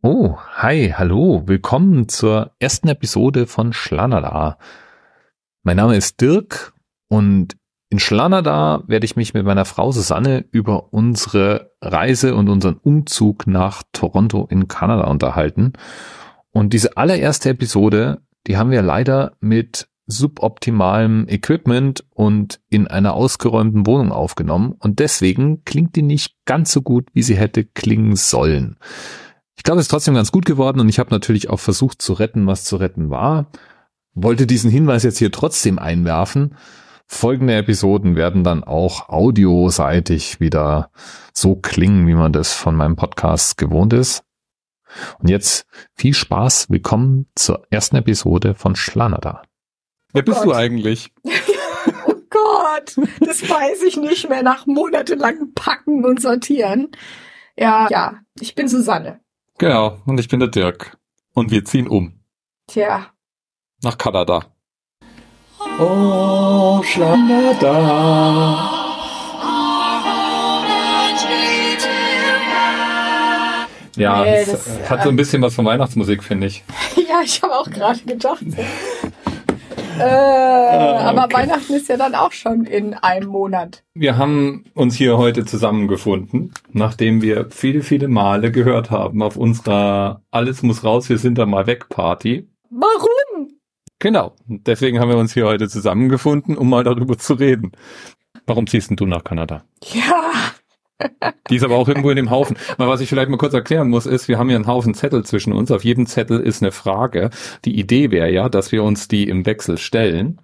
Oh, hi, hallo, willkommen zur ersten Episode von Schlanada. Mein Name ist Dirk und in Schlanada werde ich mich mit meiner Frau Susanne über unsere Reise und unseren Umzug nach Toronto in Kanada unterhalten. Und diese allererste Episode, die haben wir leider mit suboptimalem Equipment und in einer ausgeräumten Wohnung aufgenommen und deswegen klingt die nicht ganz so gut, wie sie hätte klingen sollen. Ich glaube, es ist trotzdem ganz gut geworden und ich habe natürlich auch versucht zu retten, was zu retten war. Wollte diesen Hinweis jetzt hier trotzdem einwerfen. Folgende Episoden werden dann auch audioseitig wieder so klingen, wie man das von meinem Podcast gewohnt ist. Und jetzt viel Spaß, willkommen zur ersten Episode von Schlanada. Wer bist Gott. du eigentlich? oh Gott, das weiß ich nicht mehr nach monatelangem Packen und Sortieren. Ja, ja, ich bin Susanne. Genau, und ich bin der Dirk. Und wir ziehen um. Tja. Nach Kanada. Oh, Kanada. Ja, nee, das, das hat so ein bisschen was von Weihnachtsmusik, finde ich. ja, ich habe auch gerade gedacht. Äh, ah, aber Weihnachten ist ja dann auch schon in einem Monat. Wir haben uns hier heute zusammengefunden, nachdem wir viele, viele Male gehört haben auf unserer Alles muss raus, wir sind da mal weg Party. Warum? Genau. Deswegen haben wir uns hier heute zusammengefunden, um mal darüber zu reden. Warum ziehst denn du nach Kanada? Ja, die ist aber auch irgendwo in dem Haufen. Mal was ich vielleicht mal kurz erklären muss, ist, wir haben hier einen Haufen Zettel zwischen uns. Auf jedem Zettel ist eine Frage. Die Idee wäre ja, dass wir uns die im Wechsel stellen.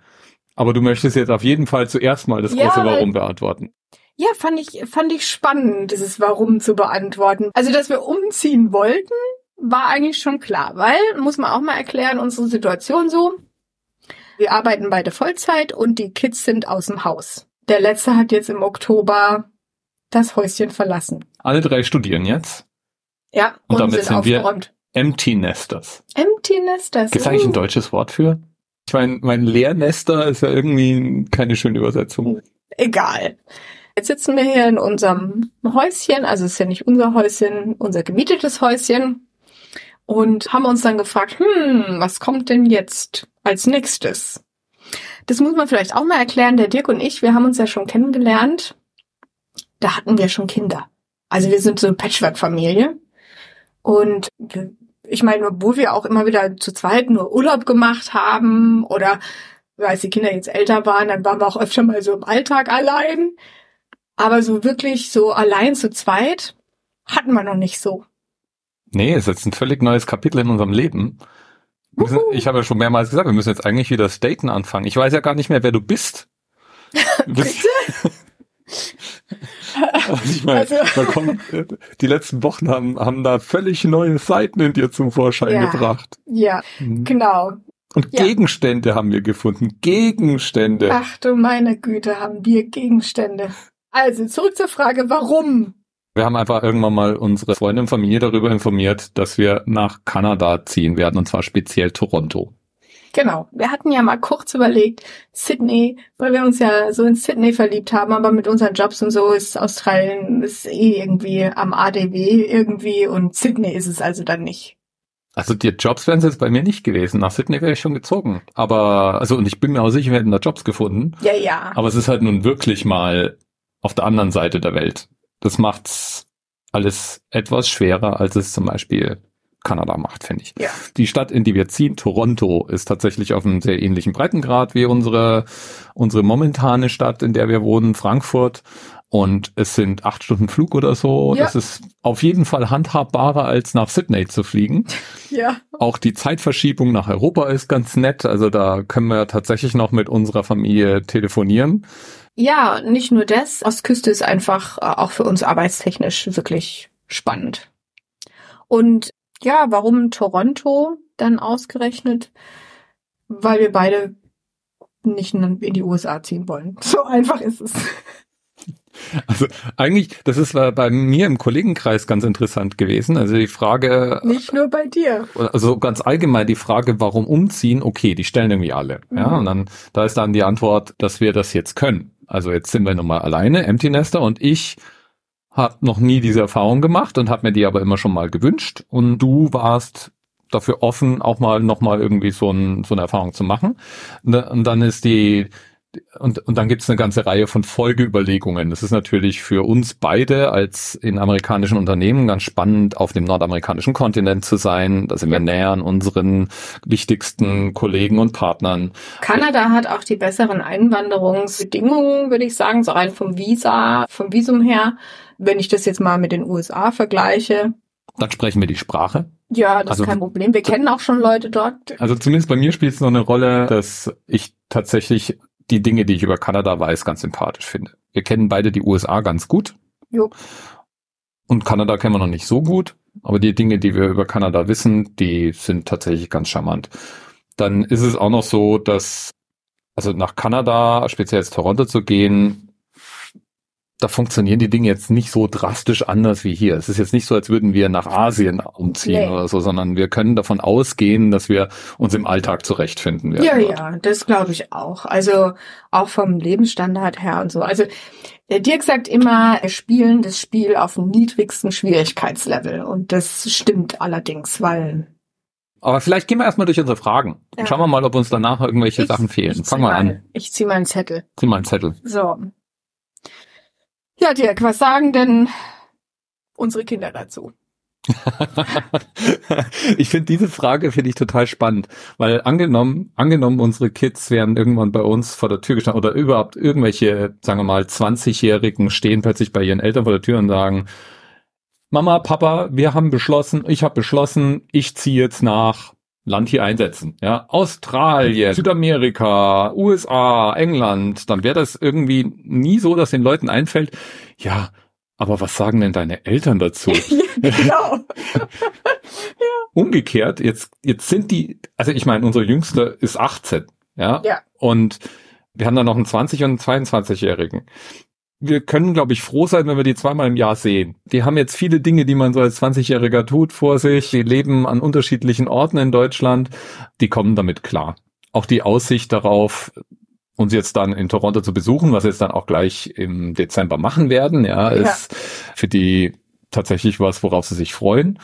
Aber du möchtest jetzt auf jeden Fall zuerst mal das ja, große Warum beantworten. Ja, fand ich, fand ich spannend, dieses Warum zu beantworten. Also, dass wir umziehen wollten, war eigentlich schon klar, weil, muss man auch mal erklären, unsere Situation so. Wir arbeiten beide Vollzeit und die Kids sind aus dem Haus. Der letzte hat jetzt im Oktober das Häuschen verlassen. Alle drei studieren jetzt. Ja, und, und damit sind, sind wir Empty Nesters. Empty Nesters. Gibt es eigentlich ein uh. deutsches Wort für? Ich meine, mein Leernester ist ja irgendwie keine schöne Übersetzung. Egal. Jetzt sitzen wir hier in unserem Häuschen, also es ist ja nicht unser Häuschen, unser gemietetes Häuschen und haben uns dann gefragt, hm, was kommt denn jetzt als nächstes? Das muss man vielleicht auch mal erklären. Der Dirk und ich, wir haben uns ja schon kennengelernt da hatten wir schon Kinder. Also wir sind so eine Patchwork-Familie. Und ich meine, obwohl wir auch immer wieder zu zweit nur Urlaub gemacht haben oder als die Kinder jetzt älter waren, dann waren wir auch öfter mal so im Alltag allein. Aber so wirklich so allein zu zweit hatten wir noch nicht so. Nee, es ist jetzt ein völlig neues Kapitel in unserem Leben. Müssen, ich habe ja schon mehrmals gesagt, wir müssen jetzt eigentlich wieder das Daten anfangen. Ich weiß ja gar nicht mehr, wer du bist. Bitte? Also ich meine, also, kommt, die letzten Wochen haben, haben da völlig neue Seiten in dir zum Vorschein ja, gebracht. Ja, mhm. genau. Und ja. Gegenstände haben wir gefunden. Gegenstände. Ach du meine Güte, haben wir Gegenstände. Also zurück zur Frage, warum? Wir haben einfach irgendwann mal unsere Freunde und Familie darüber informiert, dass wir nach Kanada ziehen werden, und zwar speziell Toronto. Genau. Wir hatten ja mal kurz überlegt, Sydney, weil wir uns ja so in Sydney verliebt haben, aber mit unseren Jobs und so ist Australien ist eh irgendwie am ADW irgendwie und Sydney ist es also dann nicht. Also die Jobs wären es jetzt bei mir nicht gewesen. Nach Sydney wäre ich schon gezogen. Aber, also, und ich bin mir auch sicher, wir hätten da Jobs gefunden. Ja, ja. Aber es ist halt nun wirklich mal auf der anderen Seite der Welt. Das macht's alles etwas schwerer, als es zum Beispiel Kanada macht, finde ich. Ja. Die Stadt, in die wir ziehen, Toronto, ist tatsächlich auf einem sehr ähnlichen Breitengrad wie unsere, unsere momentane Stadt, in der wir wohnen, Frankfurt. Und es sind acht Stunden Flug oder so. Ja. Das ist auf jeden Fall handhabbarer, als nach Sydney zu fliegen. Ja. Auch die Zeitverschiebung nach Europa ist ganz nett. Also da können wir tatsächlich noch mit unserer Familie telefonieren. Ja, nicht nur das. Ostküste ist einfach äh, auch für uns arbeitstechnisch wirklich spannend. Und ja, warum Toronto dann ausgerechnet? Weil wir beide nicht in die USA ziehen wollen. So einfach ist es. Also eigentlich, das ist bei mir im Kollegenkreis ganz interessant gewesen. Also die Frage. Nicht nur bei dir. Also ganz allgemein die Frage, warum umziehen? Okay, die stellen irgendwie alle. Mhm. Ja, und dann, da ist dann die Antwort, dass wir das jetzt können. Also jetzt sind wir nochmal alleine, Empty Nester und ich habe noch nie diese Erfahrung gemacht und habe mir die aber immer schon mal gewünscht. Und du warst dafür offen, auch mal noch mal irgendwie so, ein, so eine Erfahrung zu machen. Und dann ist die und, und dann gibt es eine ganze Reihe von Folgeüberlegungen. Das ist natürlich für uns beide als in amerikanischen Unternehmen ganz spannend, auf dem nordamerikanischen Kontinent zu sein. Da sind wir näher an unseren wichtigsten Kollegen und Partnern. Kanada hat auch die besseren Einwanderungsbedingungen, würde ich sagen, so rein vom Visa, vom Visum her. Wenn ich das jetzt mal mit den USA vergleiche. Dann sprechen wir die Sprache. Ja, das also, ist kein Problem. Wir kennen auch schon Leute dort. Also zumindest bei mir spielt es noch eine Rolle, dass ich tatsächlich die Dinge, die ich über Kanada weiß, ganz sympathisch finde. Wir kennen beide die USA ganz gut. Jo. Und Kanada kennen wir noch nicht so gut. Aber die Dinge, die wir über Kanada wissen, die sind tatsächlich ganz charmant. Dann ist es auch noch so, dass, also nach Kanada, speziell jetzt Toronto zu gehen, da funktionieren die Dinge jetzt nicht so drastisch anders wie hier. Es ist jetzt nicht so, als würden wir nach Asien umziehen nee. oder so, sondern wir können davon ausgehen, dass wir uns im Alltag zurechtfinden werden. Ja, dort. ja, das glaube ich auch. Also auch vom Lebensstandard her und so. Also der Dirk sagt immer, wir spielen das Spiel auf dem niedrigsten Schwierigkeitslevel. Und das stimmt allerdings, weil aber vielleicht gehen wir erstmal durch unsere Fragen. Ja. Schauen wir mal, ob uns danach irgendwelche ich, Sachen fehlen. Fangen wir an. Ich ziehe mal einen Zettel. Zieh mal einen Zettel. So. Ja, Dirk, was sagen denn unsere Kinder dazu? ich finde diese Frage finde ich total spannend, weil angenommen, angenommen unsere Kids wären irgendwann bei uns vor der Tür gestanden oder überhaupt irgendwelche, sagen wir mal, 20-Jährigen stehen plötzlich bei ihren Eltern vor der Tür und sagen, Mama, Papa, wir haben beschlossen, ich habe beschlossen, ich ziehe jetzt nach Land hier einsetzen. Ja, Australien, Südamerika, USA, England, dann wäre das irgendwie nie so, dass den Leuten einfällt, ja, aber was sagen denn deine Eltern dazu? genau. Umgekehrt, jetzt, jetzt sind die, also ich meine, unsere Jüngste ist 18, ja? ja. Und wir haben dann noch einen 20- und einen 22-Jährigen wir können, glaube ich, froh sein, wenn wir die zweimal im Jahr sehen. Die haben jetzt viele Dinge, die man so als 20-Jähriger tut vor sich. Die leben an unterschiedlichen Orten in Deutschland. Die kommen damit klar. Auch die Aussicht darauf, uns jetzt dann in Toronto zu besuchen, was wir jetzt dann auch gleich im Dezember machen werden, ja, ja. ist für die tatsächlich was, worauf sie sich freuen.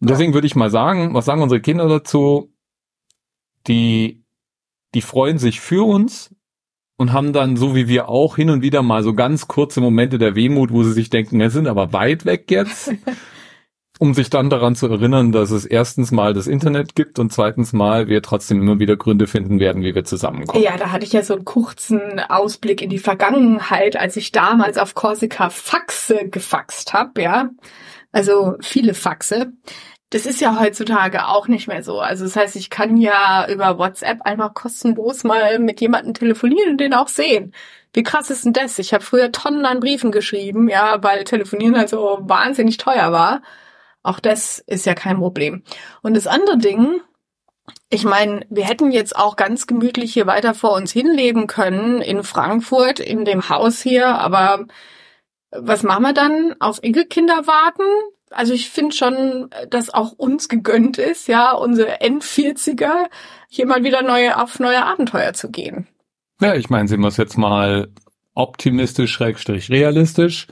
Und deswegen würde ich mal sagen, was sagen unsere Kinder dazu? Die, die freuen sich für uns, und haben dann, so wie wir auch, hin und wieder mal so ganz kurze Momente der Wehmut, wo sie sich denken, wir sind aber weit weg jetzt. um sich dann daran zu erinnern, dass es erstens mal das Internet gibt und zweitens mal wir trotzdem immer wieder Gründe finden werden, wie wir zusammenkommen. Ja, da hatte ich ja so einen kurzen Ausblick in die Vergangenheit, als ich damals auf Korsika Faxe gefaxt habe, ja. Also viele Faxe. Das ist ja heutzutage auch nicht mehr so. Also das heißt, ich kann ja über WhatsApp einfach kostenlos mal mit jemandem telefonieren und den auch sehen. Wie krass ist denn das? Ich habe früher Tonnen an Briefen geschrieben, ja, weil telefonieren halt so wahnsinnig teuer war. Auch das ist ja kein Problem. Und das andere Ding, ich meine, wir hätten jetzt auch ganz gemütlich hier weiter vor uns hinleben können in Frankfurt, in dem Haus hier, aber was machen wir dann? Auf Enkelkinder warten? Also ich finde schon, dass auch uns gegönnt ist, ja, unsere N40er hier mal wieder neue, auf neue Abenteuer zu gehen. Ja, ich meine, sehen wir es jetzt mal optimistisch, schrägstrich realistisch.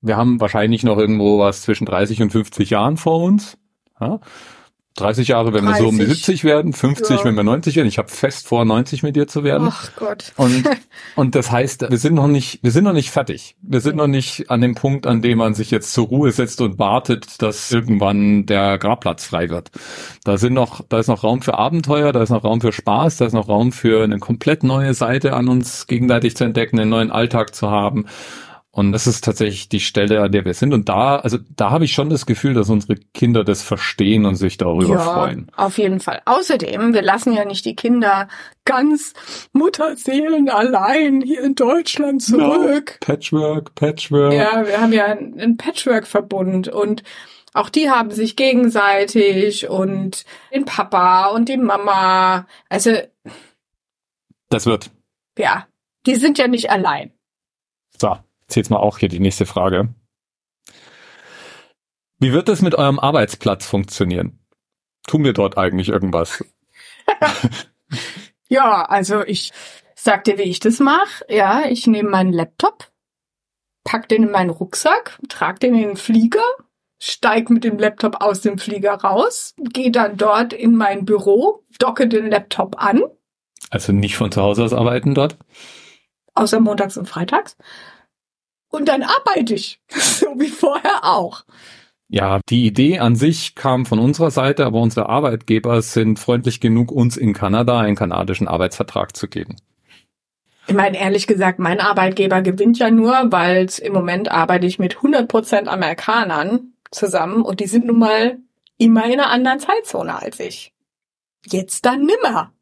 Wir haben wahrscheinlich noch irgendwo was zwischen 30 und 50 Jahren vor uns. Ja? 30 Jahre, wenn 30. wir so um die 70 werden, 50, ja. wenn wir 90 werden. Ich habe fest vor, 90 mit dir zu werden. Ach Gott. Und, und das heißt, wir sind noch nicht, wir sind noch nicht fertig. Wir sind noch nicht an dem Punkt, an dem man sich jetzt zur Ruhe setzt und wartet, dass irgendwann der Grabplatz frei wird. Da sind noch, da ist noch Raum für Abenteuer, da ist noch Raum für Spaß, da ist noch Raum für eine komplett neue Seite an uns gegenseitig zu entdecken, einen neuen Alltag zu haben. Und das ist tatsächlich die Stelle, an der wir sind. Und da, also da habe ich schon das Gefühl, dass unsere Kinder das verstehen und sich darüber ja, freuen. Auf jeden Fall. Außerdem, wir lassen ja nicht die Kinder ganz Mutterseelen allein hier in Deutschland zurück. No. Patchwork, Patchwork. Ja, wir haben ja einen Patchwork-Verbund und auch die haben sich gegenseitig und den Papa und die Mama. Also. Das wird. Ja, die sind ja nicht allein. So, jetzt mal auch hier die nächste Frage. Wie wird es mit eurem Arbeitsplatz funktionieren? Tun wir dort eigentlich irgendwas? ja, also ich sag dir, wie ich das mache. Ja, ich nehme meinen Laptop, pack den in meinen Rucksack, trag den in den Flieger, steig mit dem Laptop aus dem Flieger raus, gehe dann dort in mein Büro, docke den Laptop an. Also nicht von zu Hause aus arbeiten dort? Außer montags und freitags. Und dann arbeite ich, so wie vorher auch. Ja, die Idee an sich kam von unserer Seite, aber unsere Arbeitgeber sind freundlich genug, uns in Kanada einen kanadischen Arbeitsvertrag zu geben. Ich meine, ehrlich gesagt, mein Arbeitgeber gewinnt ja nur, weil im Moment arbeite ich mit 100% Amerikanern zusammen und die sind nun mal immer in einer anderen Zeitzone als ich. Jetzt dann nimmer.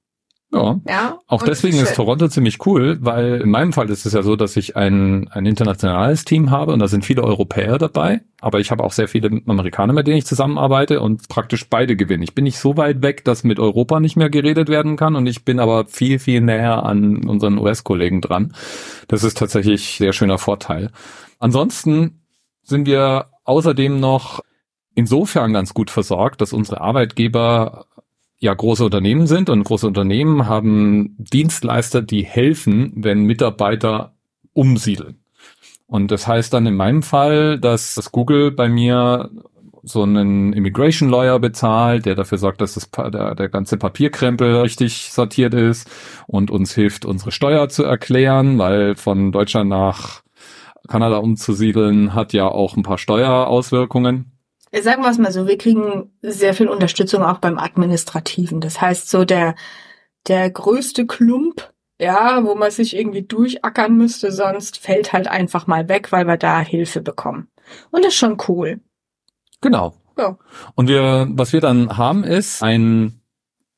Ja. ja auch deswegen ist Toronto ziemlich cool, weil in meinem Fall ist es ja so, dass ich ein, ein internationales Team habe und da sind viele Europäer dabei, aber ich habe auch sehr viele Amerikaner, mit denen ich zusammenarbeite und praktisch beide gewinnen. Ich bin nicht so weit weg, dass mit Europa nicht mehr geredet werden kann und ich bin aber viel, viel näher an unseren US-Kollegen dran. Das ist tatsächlich sehr schöner Vorteil. Ansonsten sind wir außerdem noch insofern ganz gut versorgt, dass unsere Arbeitgeber ja große Unternehmen sind und große Unternehmen haben Dienstleister, die helfen, wenn Mitarbeiter umsiedeln. Und das heißt dann in meinem Fall, dass das Google bei mir so einen Immigration Lawyer bezahlt, der dafür sorgt, dass das, der, der ganze Papierkrempel richtig sortiert ist und uns hilft, unsere Steuer zu erklären, weil von Deutschland nach Kanada umzusiedeln hat ja auch ein paar Steuerauswirkungen. Sagen wir es mal so, wir kriegen sehr viel Unterstützung auch beim Administrativen. Das heißt, so der, der größte Klump, ja, wo man sich irgendwie durchackern müsste, sonst fällt halt einfach mal weg, weil wir da Hilfe bekommen. Und das ist schon cool. Genau. Ja. Und wir, was wir dann haben, ist ein,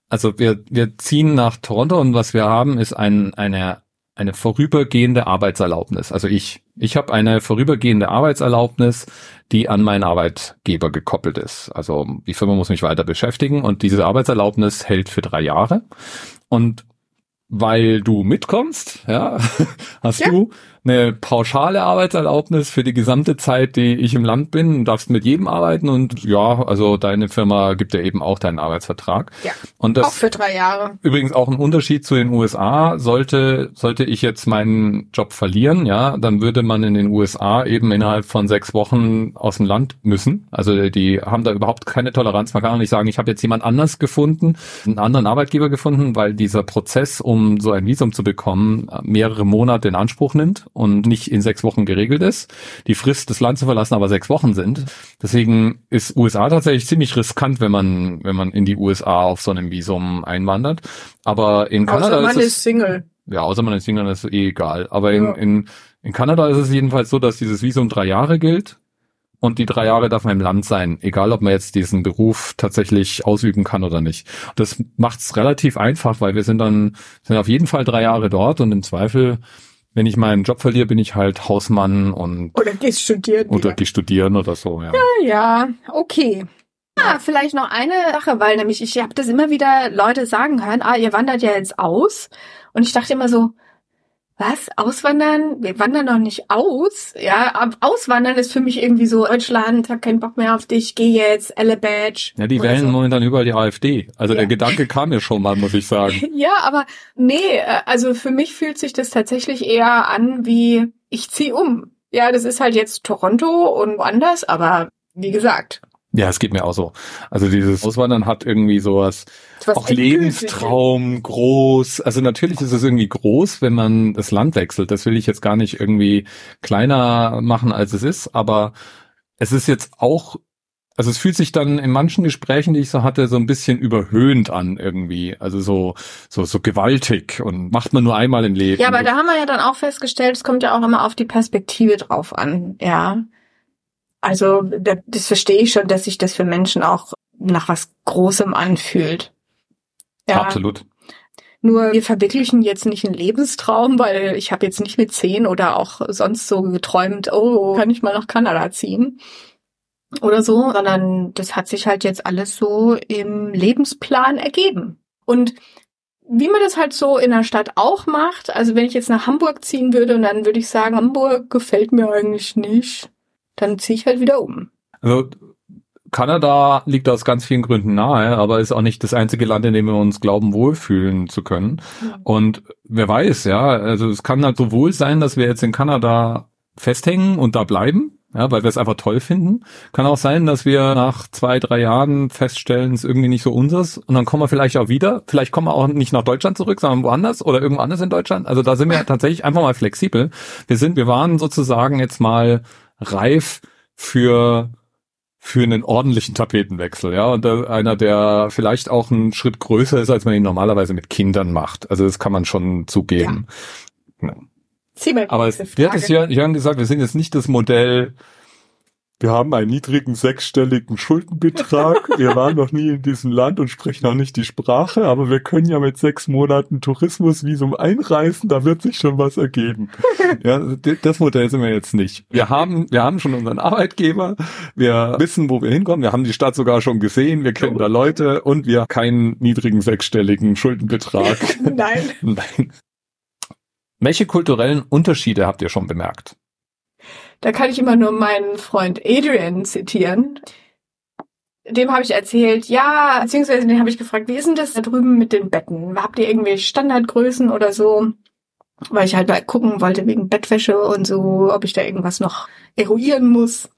also wir, wir ziehen nach Toronto und was wir haben, ist ein, eine eine vorübergehende Arbeitserlaubnis. Also ich, ich habe eine vorübergehende Arbeitserlaubnis, die an meinen Arbeitgeber gekoppelt ist. Also die Firma muss mich weiter beschäftigen und diese Arbeitserlaubnis hält für drei Jahre. Und weil du mitkommst, ja, hast ja. du eine pauschale Arbeitserlaubnis für die gesamte Zeit, die ich im Land bin. Du darfst mit jedem arbeiten und ja, also deine Firma gibt dir eben auch deinen Arbeitsvertrag. Ja. Und das auch für drei Jahre. Übrigens auch ein Unterschied zu den USA. Sollte, sollte ich jetzt meinen Job verlieren, ja, dann würde man in den USA eben innerhalb von sechs Wochen aus dem Land müssen. Also die haben da überhaupt keine Toleranz. Man kann auch nicht sagen, ich habe jetzt jemand anders gefunden, einen anderen Arbeitgeber gefunden, weil dieser Prozess, um so ein Visum zu bekommen, mehrere Monate in Anspruch nimmt und nicht in sechs Wochen geregelt ist. Die Frist, das Land zu verlassen, aber sechs Wochen sind. Deswegen ist USA tatsächlich ziemlich riskant, wenn man, wenn man in die USA auf so einem Visum einwandert. Aber in Kanada außer man ist, ist Single. Ja, außer man ist Single, das ist eh egal. Aber in, ja. in, in Kanada ist es jedenfalls so, dass dieses Visum drei Jahre gilt und die drei Jahre darf man im Land sein, egal ob man jetzt diesen Beruf tatsächlich ausüben kann oder nicht. Das macht es relativ einfach, weil wir sind dann sind auf jeden Fall drei Jahre dort und im Zweifel wenn ich meinen Job verliere, bin ich halt Hausmann und oder gehst studieren oder geh studieren oder so. Ja, ja, ja okay. Ja, vielleicht noch eine Sache, weil nämlich ich habe das immer wieder Leute sagen hören, ah, ihr wandert ja jetzt aus und ich dachte immer so, was? Auswandern? Wir wandern noch nicht aus. Ja, auswandern ist für mich irgendwie so, Deutschland, hab keinen Bock mehr auf dich, geh jetzt, Elle Badge. Ja, die wählen so. momentan überall die AfD. Also ja. der Gedanke kam mir schon mal, muss ich sagen. ja, aber nee, äh, also für mich fühlt sich das tatsächlich eher an wie, ich zieh um. Ja, das ist halt jetzt Toronto und woanders, aber wie gesagt, ja, es geht mir auch so. Also dieses Auswandern hat irgendwie sowas, auch Lebenstraum, groß. Also natürlich ist es irgendwie groß, wenn man das Land wechselt. Das will ich jetzt gar nicht irgendwie kleiner machen, als es ist. Aber es ist jetzt auch, also es fühlt sich dann in manchen Gesprächen, die ich so hatte, so ein bisschen überhöhend an irgendwie. Also so, so, so gewaltig und macht man nur einmal im Leben. Ja, aber da haben wir ja dann auch festgestellt, es kommt ja auch immer auf die Perspektive drauf an, ja. Also das verstehe ich schon, dass sich das für Menschen auch nach was Großem anfühlt. Ja. Absolut. Nur wir verwirklichen jetzt nicht einen Lebenstraum, weil ich habe jetzt nicht mit zehn oder auch sonst so geträumt, oh, kann ich mal nach Kanada ziehen oder so, sondern das hat sich halt jetzt alles so im Lebensplan ergeben. Und wie man das halt so in der Stadt auch macht, also wenn ich jetzt nach Hamburg ziehen würde und dann würde ich sagen, Hamburg gefällt mir eigentlich nicht, dann ziehe ich halt wieder um. Also Kanada liegt aus ganz vielen Gründen nahe, aber ist auch nicht das einzige Land, in dem wir uns glauben, wohlfühlen zu können. Mhm. Und wer weiß, ja, also es kann halt so wohl sein, dass wir jetzt in Kanada festhängen und da bleiben ja, weil wir es einfach toll finden. Kann auch sein, dass wir nach zwei, drei Jahren feststellen, es ist irgendwie nicht so unseres und dann kommen wir vielleicht auch wieder. Vielleicht kommen wir auch nicht nach Deutschland zurück, sondern woanders oder irgendwo anders in Deutschland. Also da sind wir tatsächlich einfach mal flexibel. Wir sind, wir waren sozusagen jetzt mal reif für für einen ordentlichen Tapetenwechsel, ja, und einer, der vielleicht auch einen Schritt größer ist, als man ihn normalerweise mit Kindern macht. Also das kann man schon zugeben. Ja. Aber es wird es ja, Jan gesagt, wir sind jetzt nicht das Modell, wir haben einen niedrigen sechsstelligen Schuldenbetrag. wir waren noch nie in diesem Land und sprechen auch nicht die Sprache, aber wir können ja mit sechs Monaten Tourismusvisum einreisen, da wird sich schon was ergeben. ja, das Modell sind wir jetzt nicht. Wir haben, wir haben schon unseren Arbeitgeber, wir wissen, wo wir hinkommen, wir haben die Stadt sogar schon gesehen, wir kennen da Leute und wir haben keinen niedrigen sechsstelligen Schuldenbetrag. Nein. Nein. Welche kulturellen Unterschiede habt ihr schon bemerkt? Da kann ich immer nur meinen Freund Adrian zitieren. Dem habe ich erzählt, ja, beziehungsweise den habe ich gefragt, wie ist denn das da drüben mit den Betten? Habt ihr irgendwelche Standardgrößen oder so? Weil ich halt mal gucken wollte wegen Bettwäsche und so, ob ich da irgendwas noch eruieren muss.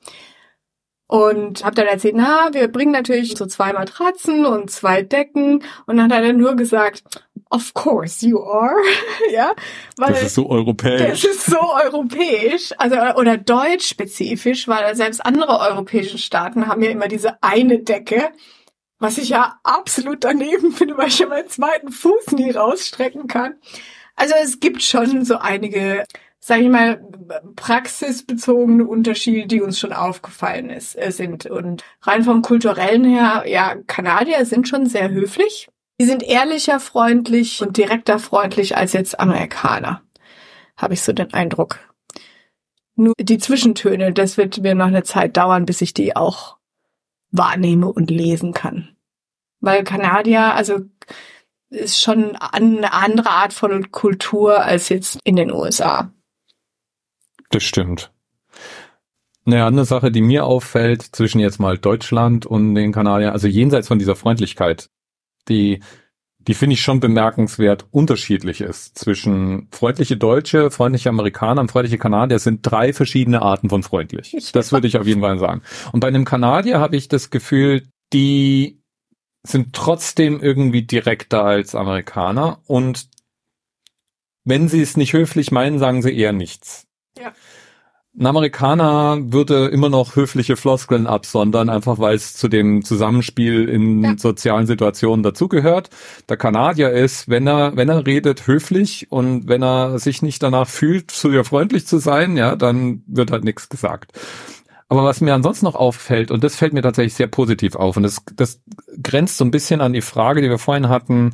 Und habe dann erzählt, na, wir bringen natürlich so zwei Matratzen und zwei Decken. Und dann hat er nur gesagt, of course you are. ja, weil das ist so europäisch. Das ist so europäisch, also oder deutsch spezifisch, weil selbst andere europäische Staaten haben ja immer diese eine Decke, was ich ja absolut daneben finde, weil ich ja meinen zweiten Fuß nie rausstrecken kann. Also es gibt schon so einige sage ich mal, praxisbezogene Unterschiede, die uns schon aufgefallen ist, äh, sind. Und rein vom kulturellen her, ja, Kanadier sind schon sehr höflich. Die sind ehrlicher freundlich und direkter freundlich als jetzt Amerikaner. Habe ich so den Eindruck. Nur die Zwischentöne, das wird mir noch eine Zeit dauern, bis ich die auch wahrnehme und lesen kann. Weil Kanadier, also ist schon eine andere Art von Kultur als jetzt in den USA. Das stimmt. Eine andere Sache, die mir auffällt zwischen jetzt mal Deutschland und den Kanadiern, also jenseits von dieser Freundlichkeit, die, die finde ich schon bemerkenswert unterschiedlich ist zwischen freundliche Deutsche, freundliche Amerikaner und freundliche Kanadier sind drei verschiedene Arten von freundlich. Das würde ich auf jeden Fall sagen. Und bei einem Kanadier habe ich das Gefühl, die sind trotzdem irgendwie direkter als Amerikaner und wenn sie es nicht höflich meinen, sagen sie eher nichts. Ja. Ein Amerikaner würde immer noch höfliche Floskeln absondern, einfach weil es zu dem Zusammenspiel in ja. sozialen Situationen dazugehört. Der Kanadier ist, wenn er, wenn er redet, höflich und wenn er sich nicht danach fühlt, zu ihr freundlich zu sein, ja, dann wird halt nichts gesagt. Aber was mir ansonsten noch auffällt, und das fällt mir tatsächlich sehr positiv auf, und das, das grenzt so ein bisschen an die Frage, die wir vorhin hatten,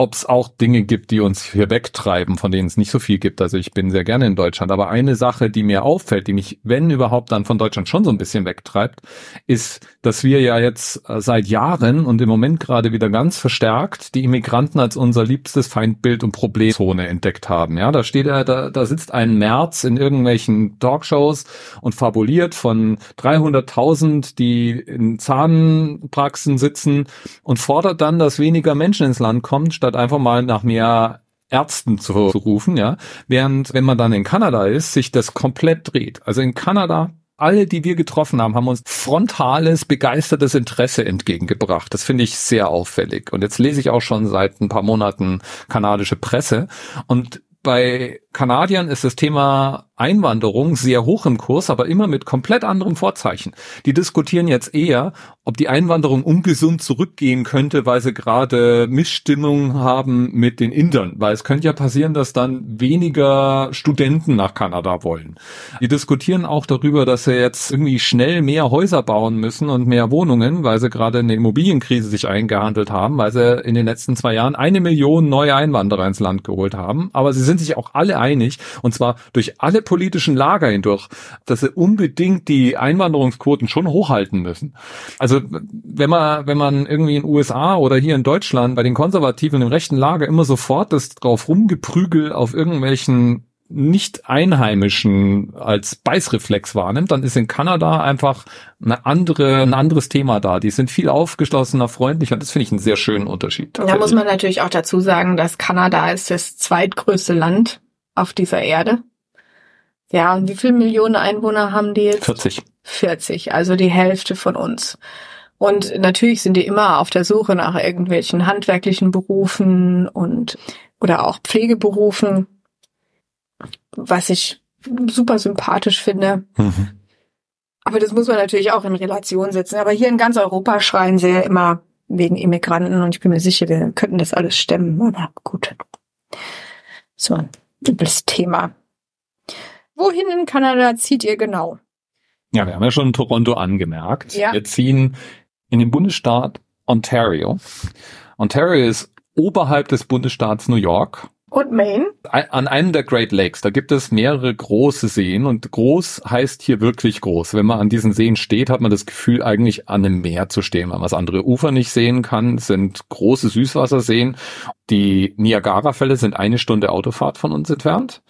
ob es auch Dinge gibt, die uns hier wegtreiben, von denen es nicht so viel gibt. Also ich bin sehr gerne in Deutschland. Aber eine Sache, die mir auffällt, die mich, wenn überhaupt, dann von Deutschland schon so ein bisschen wegtreibt, ist, dass wir ja jetzt äh, seit Jahren und im Moment gerade wieder ganz verstärkt die Immigranten als unser liebstes Feindbild und Problemzone entdeckt haben. Ja, da steht er, da, da sitzt ein März in irgendwelchen Talkshows und fabuliert von 300.000, die in Zahnpraxen sitzen und fordert dann, dass weniger Menschen ins Land kommen, statt einfach mal nach mehr Ärzten zu, zu rufen, ja. Während, wenn man dann in Kanada ist, sich das komplett dreht. Also in Kanada alle, die wir getroffen haben, haben uns frontales, begeistertes Interesse entgegengebracht. Das finde ich sehr auffällig. Und jetzt lese ich auch schon seit ein paar Monaten kanadische Presse. Und bei Kanadiern ist das Thema Einwanderung sehr hoch im Kurs, aber immer mit komplett anderem Vorzeichen. Die diskutieren jetzt eher, ob die Einwanderung ungesund zurückgehen könnte, weil sie gerade Missstimmung haben mit den Indern. Weil es könnte ja passieren, dass dann weniger Studenten nach Kanada wollen. Die diskutieren auch darüber, dass sie jetzt irgendwie schnell mehr Häuser bauen müssen und mehr Wohnungen, weil sie gerade eine Immobilienkrise sich eingehandelt haben, weil sie in den letzten zwei Jahren eine Million neue Einwanderer ins Land geholt haben. Aber sie sind sich auch alle einig, und zwar durch alle politischen Lager hindurch, dass sie unbedingt die Einwanderungsquoten schon hochhalten müssen. Also wenn man, wenn man irgendwie in den USA oder hier in Deutschland bei den Konservativen im rechten Lager immer sofort das drauf rumgeprügel auf irgendwelchen nicht Einheimischen als Beißreflex wahrnimmt, dann ist in Kanada einfach eine andere, ein anderes Thema da. Die sind viel aufgeschlossener, freundlicher. Das finde ich einen sehr schönen Unterschied. Da muss man natürlich auch dazu sagen, dass Kanada ist das zweitgrößte Land auf dieser Erde. Ja, und wie viele Millionen Einwohner haben die jetzt? 40. 40, also die Hälfte von uns. Und natürlich sind die immer auf der Suche nach irgendwelchen handwerklichen Berufen und oder auch Pflegeberufen, was ich super sympathisch finde. Mhm. Aber das muss man natürlich auch in Relation setzen. Aber hier in ganz Europa schreien sie ja immer wegen Immigranten und ich bin mir sicher, wir könnten das alles stemmen. Aber gut. So ein übles Thema. Wohin in Kanada zieht ihr genau? Ja, wir haben ja schon Toronto angemerkt. Ja. Wir ziehen in den Bundesstaat Ontario. Ontario ist oberhalb des Bundesstaats New York. Und Maine? An einem der Great Lakes. Da gibt es mehrere große Seen und groß heißt hier wirklich groß. Wenn man an diesen Seen steht, hat man das Gefühl, eigentlich an einem Meer zu stehen. Weil man das andere Ufer nicht sehen kann, sind große Süßwasserseen. Die Niagara-Fälle sind eine Stunde Autofahrt von uns entfernt.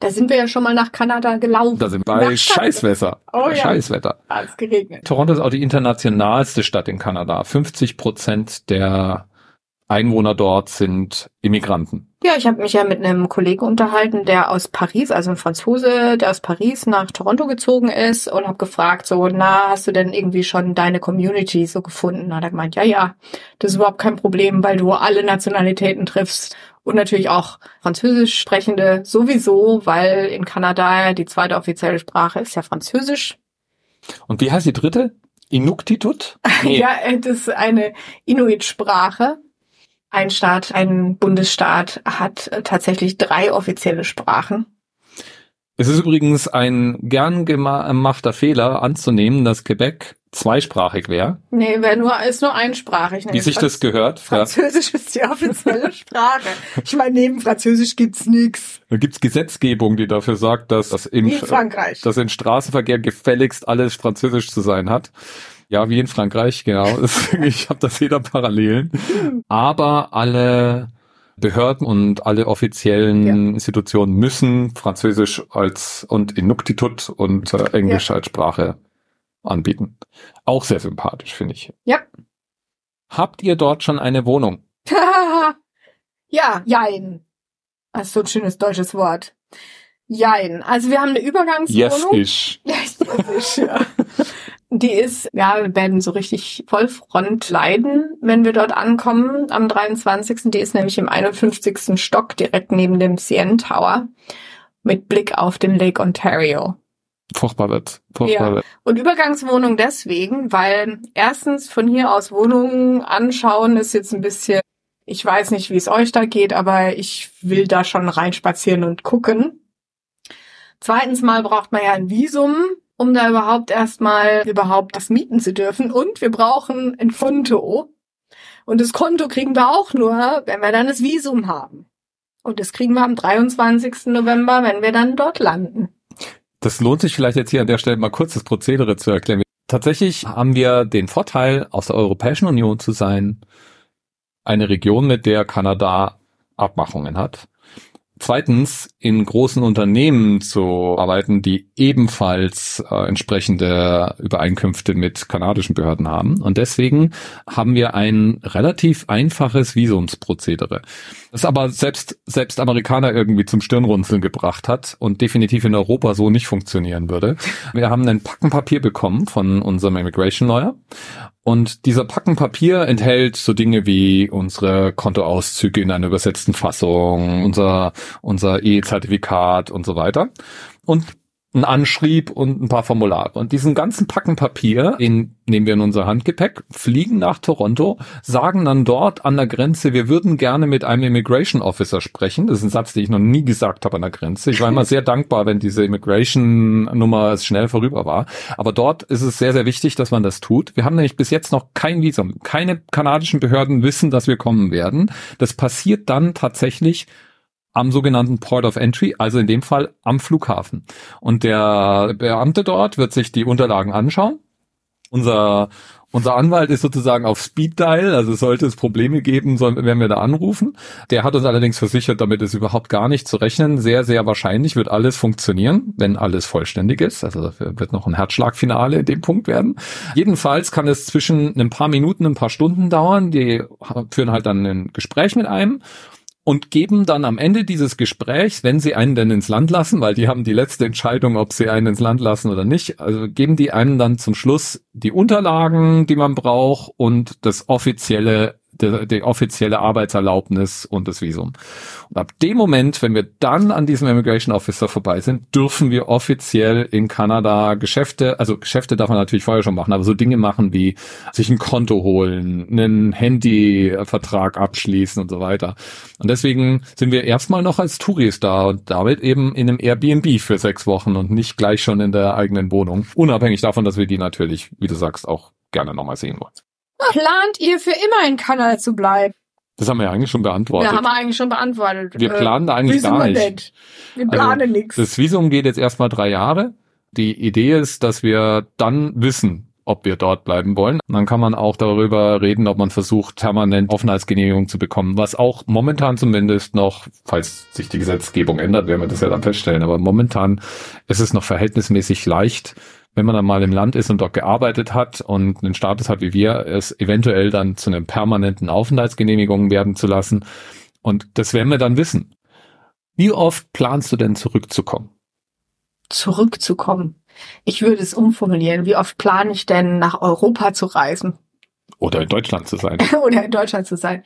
Da sind wir ja schon mal nach Kanada gelaufen. Da sind wir bei Scheißwetter. Oh ja. Scheißwetter. Alles geregnet. Toronto ist auch die internationalste Stadt in Kanada. 50 Prozent der Einwohner dort sind Immigranten. Ja, ich habe mich ja mit einem Kollegen unterhalten, der aus Paris, also ein Franzose, der aus Paris nach Toronto gezogen ist und habe gefragt, so, na, hast du denn irgendwie schon deine Community so gefunden? Hat er gemeint, ja, ja, das ist überhaupt kein Problem, weil du alle Nationalitäten triffst und natürlich auch Französisch sprechende sowieso, weil in Kanada die zweite offizielle Sprache ist ja Französisch. Und wie heißt die dritte? Inuktitut? Nee. ja, das ist eine Inuit-Sprache. Ein Staat, ein Bundesstaat hat tatsächlich drei offizielle Sprachen. Es ist übrigens ein gern gemachter Fehler anzunehmen, dass Quebec zweisprachig wäre. Nee, wäre nur, ist nur einsprachig. Wie sich das gehört. Französisch ist die offizielle Sprache. Ich meine, neben Französisch gibt's nix. Da gibt's Gesetzgebung, die dafür sagt, dass das im, Frankreich. dass in Straßenverkehr gefälligst alles Französisch zu sein hat. Ja, wie in Frankreich, genau. ich habe das jeder Parallelen. Aber alle Behörden und alle offiziellen ja. Institutionen müssen Französisch als und Inuktitut und äh, Englisch ja. als Sprache anbieten. Auch sehr sympathisch, finde ich. Ja. Habt ihr dort schon eine Wohnung? ja, jein. Das ist so ein schönes deutsches Wort. Jein. Also wir haben eine Übergangswohnung. Yes, ich. Yes, ich, ja. Die ist, ja, wir werden so richtig Vollfront leiden, wenn wir dort ankommen am 23. Die ist nämlich im 51. Stock direkt neben dem CN Tower mit Blick auf den Lake Ontario. Furchtbar wird. Furchtbar ja. wird. Und Übergangswohnung deswegen, weil erstens von hier aus Wohnungen anschauen ist jetzt ein bisschen, ich weiß nicht, wie es euch da geht, aber ich will da schon reinspazieren und gucken. Zweitens mal braucht man ja ein Visum, um da überhaupt erstmal überhaupt das mieten zu dürfen. Und wir brauchen ein Konto. Und das Konto kriegen wir auch nur, wenn wir dann das Visum haben. Und das kriegen wir am 23. November, wenn wir dann dort landen. Das lohnt sich vielleicht jetzt hier an der Stelle mal kurz das Prozedere zu erklären. Tatsächlich haben wir den Vorteil, aus der Europäischen Union zu sein, eine Region, mit der Kanada Abmachungen hat. Zweitens, in großen Unternehmen zu arbeiten, die ebenfalls äh, entsprechende Übereinkünfte mit kanadischen Behörden haben. Und deswegen haben wir ein relativ einfaches Visumsprozedere. Das aber selbst, selbst Amerikaner irgendwie zum Stirnrunzeln gebracht hat und definitiv in Europa so nicht funktionieren würde. Wir haben ein Packen Papier bekommen von unserem Immigration Lawyer und dieser Packen Papier enthält so Dinge wie unsere Kontoauszüge in einer übersetzten Fassung, unser, unser E-Zertifikat und so weiter. Und ein Anschrieb und ein paar Formulare. Und diesen ganzen Packen Papier, den nehmen wir in unser Handgepäck, fliegen nach Toronto, sagen dann dort an der Grenze, wir würden gerne mit einem Immigration Officer sprechen. Das ist ein Satz, den ich noch nie gesagt habe an der Grenze. Ich war immer sehr dankbar, wenn diese Immigration-Nummer schnell vorüber war. Aber dort ist es sehr, sehr wichtig, dass man das tut. Wir haben nämlich bis jetzt noch kein Visum. Keine kanadischen Behörden wissen, dass wir kommen werden. Das passiert dann tatsächlich am sogenannten Port of Entry, also in dem Fall am Flughafen. Und der Beamte dort wird sich die Unterlagen anschauen. Unser unser Anwalt ist sozusagen auf Speed Dial, also sollte es Probleme geben, sollen, werden wir da anrufen. Der hat uns allerdings versichert, damit ist überhaupt gar nicht zu rechnen. Sehr, sehr wahrscheinlich wird alles funktionieren, wenn alles vollständig ist. Also wird noch ein Herzschlagfinale in dem Punkt werden. Jedenfalls kann es zwischen ein paar Minuten, ein paar Stunden dauern. Die führen halt dann ein Gespräch mit einem und geben dann am Ende dieses Gesprächs, wenn sie einen denn ins Land lassen, weil die haben die letzte Entscheidung, ob sie einen ins Land lassen oder nicht, also geben die einem dann zum Schluss die Unterlagen, die man braucht und das offizielle die, die offizielle Arbeitserlaubnis und das Visum. Und ab dem Moment, wenn wir dann an diesem Immigration Officer vorbei sind, dürfen wir offiziell in Kanada Geschäfte, also Geschäfte darf man natürlich vorher schon machen, aber so Dinge machen wie sich ein Konto holen, einen Handyvertrag abschließen und so weiter. Und deswegen sind wir erstmal noch als Touris da und damit eben in einem Airbnb für sechs Wochen und nicht gleich schon in der eigenen Wohnung. Unabhängig davon, dass wir die natürlich, wie du sagst, auch gerne nochmal sehen wollen. Plant ihr für immer in Kanada zu bleiben? Das haben wir ja eigentlich schon beantwortet. Ja, haben wir eigentlich schon beantwortet. Wir planen da eigentlich gar nicht. nicht. Wir planen also, nichts. Das Visum geht jetzt erstmal drei Jahre. Die Idee ist, dass wir dann wissen, ob wir dort bleiben wollen. Und dann kann man auch darüber reden, ob man versucht, permanent Aufenthaltsgenehmigung zu bekommen, was auch momentan zumindest noch, falls sich die Gesetzgebung ändert, werden wir das ja dann feststellen, aber momentan ist es noch verhältnismäßig leicht, wenn man dann mal im Land ist und dort gearbeitet hat und einen Status hat wie wir, es eventuell dann zu einer permanenten Aufenthaltsgenehmigung werden zu lassen. Und das werden wir dann wissen. Wie oft planst du denn zurückzukommen? Zurückzukommen. Ich würde es umformulieren. Wie oft plane ich denn nach Europa zu reisen? Oder in Deutschland zu sein. Oder in Deutschland zu sein.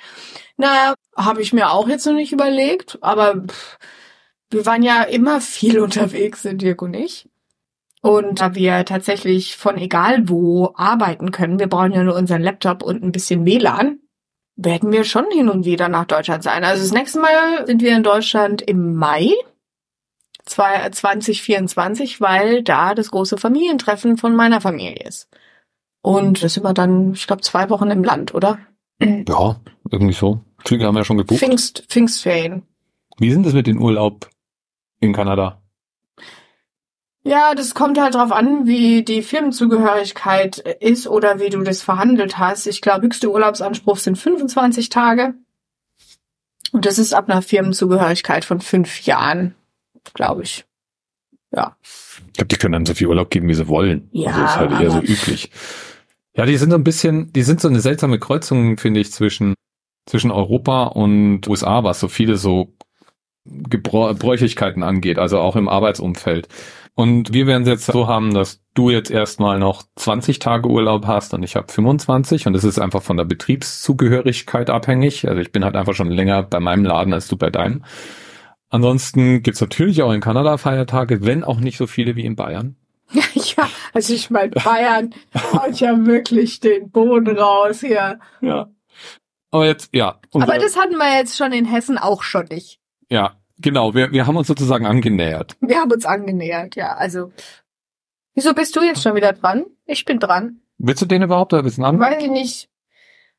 Naja, habe ich mir auch jetzt noch nicht überlegt, aber pff, wir waren ja immer viel unterwegs, sind Dirk und ich. Und da wir tatsächlich von egal wo arbeiten können, wir brauchen ja nur unseren Laptop und ein bisschen WLAN, werden wir schon hin und wieder nach Deutschland sein. Also das nächste Mal sind wir in Deutschland im Mai 2024, weil da das große Familientreffen von meiner Familie ist. Und das sind wir dann, ich glaube, zwei Wochen im Land, oder? Ja, irgendwie so. Flüge haben wir ja schon gebucht. Pfingst, Pfingstferien. Wie sind es mit dem Urlaub in Kanada? Ja, das kommt halt drauf an, wie die Firmenzugehörigkeit ist oder wie du das verhandelt hast. Ich glaube, höchste Urlaubsanspruch sind 25 Tage. Und das ist ab einer Firmenzugehörigkeit von fünf Jahren, glaube ich. Ja. Ich glaube, die können dann so viel Urlaub geben, wie sie wollen. Ja. Also ist halt eher so üblich. Ja, die sind so ein bisschen, die sind so eine seltsame Kreuzung, finde ich, zwischen, zwischen Europa und USA, was so viele so Gebräuchlichkeiten angeht, also auch im Arbeitsumfeld. Und wir werden es jetzt so haben, dass du jetzt erstmal noch 20 Tage Urlaub hast und ich habe 25 und es ist einfach von der Betriebszugehörigkeit abhängig. Also ich bin halt einfach schon länger bei meinem Laden als du bei deinem. Ansonsten gibt's natürlich auch in Kanada Feiertage, wenn auch nicht so viele wie in Bayern. ja, also ich meine, Bayern haut ja wirklich den Boden raus hier. Ja. Aber jetzt, ja. Aber das hatten wir jetzt schon in Hessen auch schon nicht. Ja, Genau, wir, wir haben uns sozusagen angenähert. Wir haben uns angenähert, ja. Also, wieso bist du jetzt schon wieder dran? Ich bin dran. Willst du den überhaupt oder wissen an? Weiß ich nicht.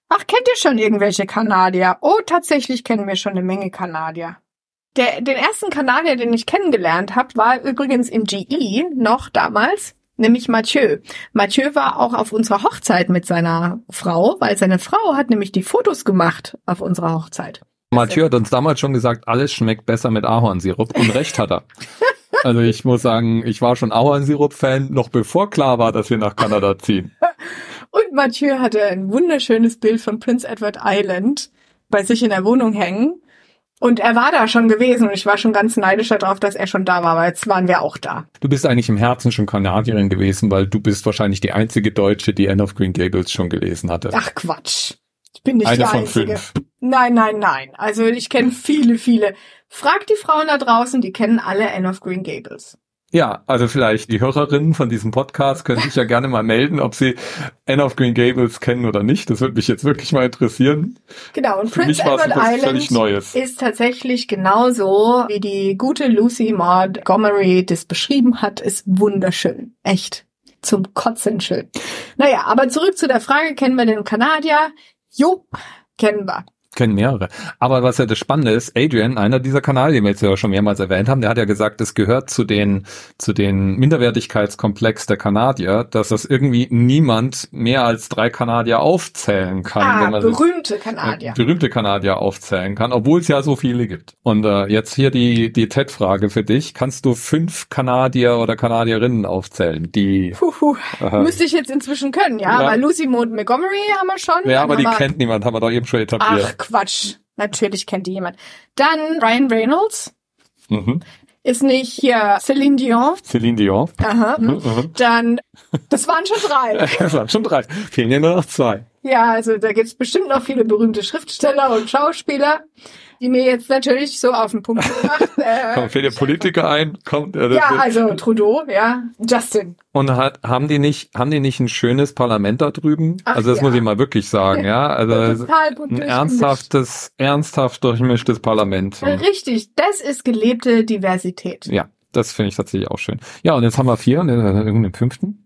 Ach, kennt ihr schon irgendwelche Kanadier? Oh, tatsächlich kennen wir schon eine Menge Kanadier. Der, den ersten Kanadier, den ich kennengelernt habe, war übrigens im GE noch damals, nämlich Mathieu. Mathieu war auch auf unserer Hochzeit mit seiner Frau, weil seine Frau hat nämlich die Fotos gemacht auf unserer Hochzeit. Mathieu hat uns damals schon gesagt, alles schmeckt besser mit Ahornsirup und recht hat er. Also ich muss sagen, ich war schon Ahornsirup-Fan, noch bevor klar war, dass wir nach Kanada ziehen. Und Mathieu hatte ein wunderschönes Bild von Prince Edward Island bei sich in der Wohnung hängen. Und er war da schon gewesen und ich war schon ganz neidisch darauf, dass er schon da war, aber jetzt waren wir auch da. Du bist eigentlich im Herzen schon Kanadierin gewesen, weil du bist wahrscheinlich die einzige Deutsche, die End of Green Gables schon gelesen hatte. Ach Quatsch. Ich bin nicht Eine die von Einzige. fünf. Nein, nein, nein. Also ich kenne viele, viele. Fragt die Frauen da draußen, die kennen alle Anne of Green Gables. Ja, also vielleicht die Hörerinnen von diesem Podcast können sich ja gerne mal melden, ob sie Anne of Green Gables kennen oder nicht. Das würde mich jetzt wirklich mal interessieren. Genau, und Für Prince Edward Island ist tatsächlich genauso, wie die gute Lucy Montgomery das beschrieben hat, ist wunderschön. Echt. Zum Kotzen schön. Naja, aber zurück zu der Frage, kennen wir den Kanadier? Jo, kennen wir. Kennen mehrere. Aber was ja das Spannende ist, Adrian, einer dieser Kanadier, den wir jetzt ja schon mehrmals erwähnt haben, der hat ja gesagt, es gehört zu den, zu den Minderwertigkeitskomplex der Kanadier, dass das irgendwie niemand mehr als drei Kanadier aufzählen kann. Ah, wenn man sich- berühmte Kanadier. äh, berühmte Kanadier aufzählen kann, obwohl es ja so viele gibt. Und äh, jetzt hier die, die TED-Frage für dich. Kannst du fünf Kanadier oder Kanadierinnen aufzählen, die Puhu. Aha. Müsste ich jetzt inzwischen können, ja, Ja. aber Lucy Montgomery haben wir schon. Ja, aber die kennt niemand, haben wir doch eben schon etabliert. Ach Quatsch. Natürlich kennt die jemand. Dann Ryan Reynolds. Mhm. Ist nicht hier Celine Dion. Celine Dion. Aha. Mhm. mhm. Dann, das waren schon drei. das waren schon drei. Fehlen ja nur noch zwei. Ja, also da gibt's bestimmt noch viele berühmte Schriftsteller und Schauspieler, die mir jetzt natürlich so auf den Punkt gebracht. Äh, Komm, fällt der Politiker ein? Kommt, äh, ja, also Trudeau, ja, Justin. Und hat, haben die nicht, haben die nicht ein schönes Parlament da drüben? Ach, also das ja. muss ich mal wirklich sagen, ja. Also ein ernsthaftes, ernsthaft durchmischtes Parlament. Und, Richtig, das ist gelebte Diversität. ja, das finde ich tatsächlich auch schön. Ja, und jetzt haben wir vier und dann irgendeinen fünften.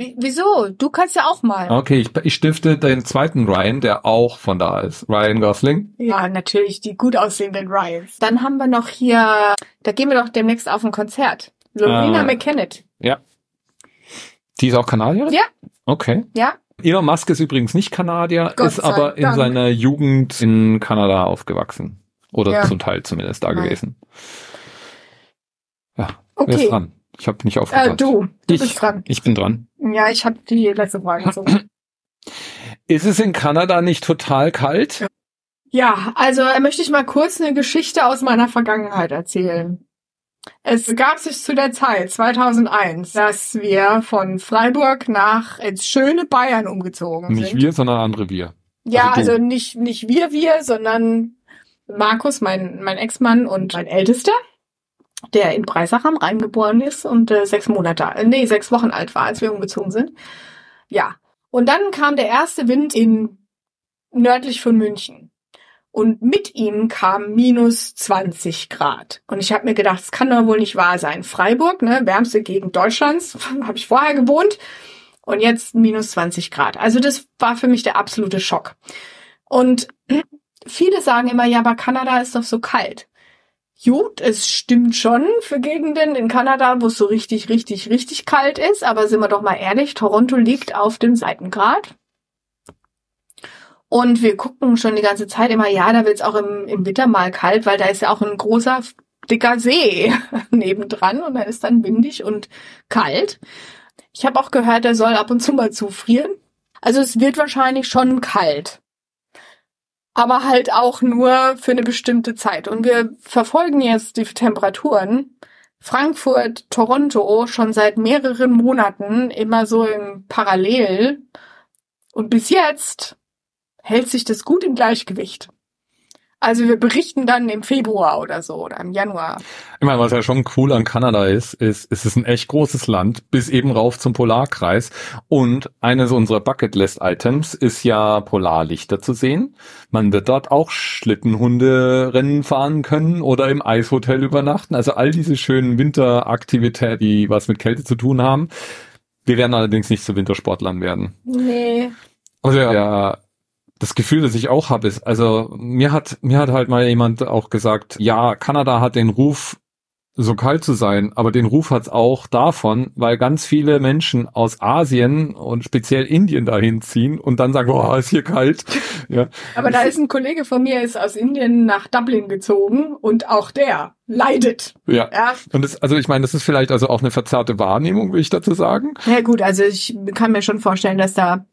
Wie, wieso? Du kannst ja auch mal. Okay, ich, ich stifte den zweiten Ryan, der auch von da ist. Ryan Gosling. Ja, natürlich, die gut aussehenden Ryans. Dann haben wir noch hier, da gehen wir doch demnächst auf ein Konzert. Lorena Ah. McKennitt. Ja. Die ist auch Kanadierin? Ja. Okay. Ja, Elon Musk ist übrigens nicht Kanadier, Gott ist aber in Dank. seiner Jugend in Kanada aufgewachsen. Oder Ja. zum Teil zumindest da Nein. gewesen. Ja, okay. dran? Ich habe nicht Äh, aufgepasst. du, du ich, bist dran. Ich bin dran. Ja, ich habe die letzte Frage gezogen. Ist es in Kanada nicht total kalt? Ja, also äh, möchte ich mal kurz eine Geschichte aus meiner Vergangenheit erzählen. Es gab sich zu der Zeit, 2001, dass wir von Freiburg nach ins schöne Bayern umgezogen Nicht sind. wir, sondern andere wir. Ja, Also also nicht, nicht wir, wir, sondern Markus, mein, mein Ex-Mann und mein Ältester, der in Breisach am Rhein geboren ist und äh, sechs Monate, nee, sechs Wochen alt war, als wir umgezogen sind. Ja. Und dann kam der erste Wind in nördlich von München. Und mit ihm kam minus 20 Grad. Und ich habe mir gedacht, das kann doch wohl nicht wahr sein. Freiburg, ne, wärmste Gegend Deutschlands, habe ich vorher gewohnt. Und jetzt minus 20 Grad. Also das war für mich der absolute Schock. Und viele sagen immer, ja, aber Kanada ist doch so kalt. Gut, es stimmt schon für Gegenden in Kanada, wo es so richtig, richtig, richtig kalt ist. Aber sind wir doch mal ehrlich, Toronto liegt auf dem Seitengrad. Und wir gucken schon die ganze Zeit immer, ja, da wird es auch im, im Winter mal kalt, weil da ist ja auch ein großer, dicker See nebendran und da ist dann windig und kalt. Ich habe auch gehört, er soll ab und zu mal zufrieren. Also es wird wahrscheinlich schon kalt. Aber halt auch nur für eine bestimmte Zeit. Und wir verfolgen jetzt die Temperaturen. Frankfurt, Toronto schon seit mehreren Monaten immer so im Parallel. Und bis jetzt hält sich das gut im Gleichgewicht. Also wir berichten dann im Februar oder so oder im Januar. Ich meine, was ja schon cool an Kanada ist, ist, es ist ein echt großes Land, bis eben rauf zum Polarkreis. Und eines unserer Bucketlist-Items ist ja Polarlichter zu sehen. Man wird dort auch Schlittenhunde-Rennen fahren können oder im Eishotel übernachten. Also all diese schönen Winteraktivitäten, die was mit Kälte zu tun haben. Wir werden allerdings nicht zu Wintersportlern werden. Nee. Also ja, das Gefühl, das ich auch habe, ist, also mir hat mir hat halt mal jemand auch gesagt, ja, Kanada hat den Ruf, so kalt zu sein, aber den Ruf hat's auch davon, weil ganz viele Menschen aus Asien und speziell Indien dahin ziehen und dann sagen, boah, ist hier kalt. Ja, Aber da ist ein Kollege von mir, ist aus Indien nach Dublin gezogen und auch der leidet. ja. Ja, Und das, also ich meine, das ist vielleicht also auch eine verzerrte Wahrnehmung, will ich dazu sagen. ja gut, also ich kann mir schon vorstellen, dass da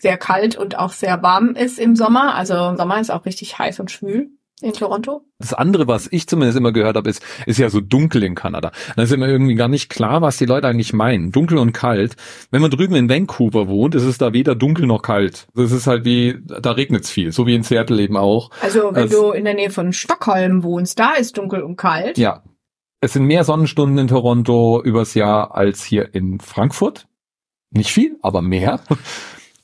sehr kalt und auch sehr warm ist im Sommer. Also im Sommer ist auch richtig heiß und schwül in Toronto. Das andere, was ich zumindest immer gehört habe, ist, ist ja so dunkel in Kanada. Da ist immer irgendwie gar nicht klar, was die Leute eigentlich meinen. Dunkel und kalt. Wenn man drüben in Vancouver wohnt, ist es da weder dunkel noch kalt. Das ist halt wie, da regnet's viel, so wie in Seattle eben auch. Also wenn Also- du in der Nähe von Stockholm wohnst, da ist dunkel und kalt. Ja. Es sind mehr Sonnenstunden in Toronto übers Jahr als hier in Frankfurt. Nicht viel, aber mehr.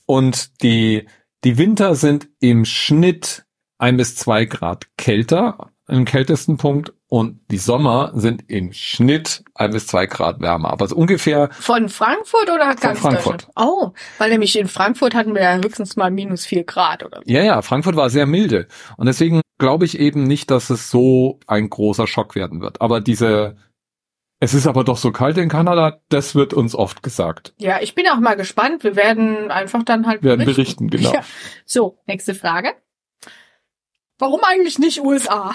Und die, die Winter sind im Schnitt ein bis zwei Grad kälter im kältesten Punkt und die Sommer sind im Schnitt ein bis zwei Grad wärmer. Aber so ungefähr, Von Frankfurt oder ganz Frankfurt. Deutschland? Oh, weil nämlich in Frankfurt hatten wir ja höchstens mal minus vier Grad oder so. ja, ja, Frankfurt war sehr milde. Und deswegen glaube ich eben nicht, dass es so ein großer Schock werden wird. Aber diese, es ist aber doch so kalt in Kanada, das wird uns oft gesagt. Ja, ich bin auch mal gespannt. Wir werden einfach dann halt Wir werden berichten, genau. Ja. So, nächste Frage. Warum eigentlich nicht USA?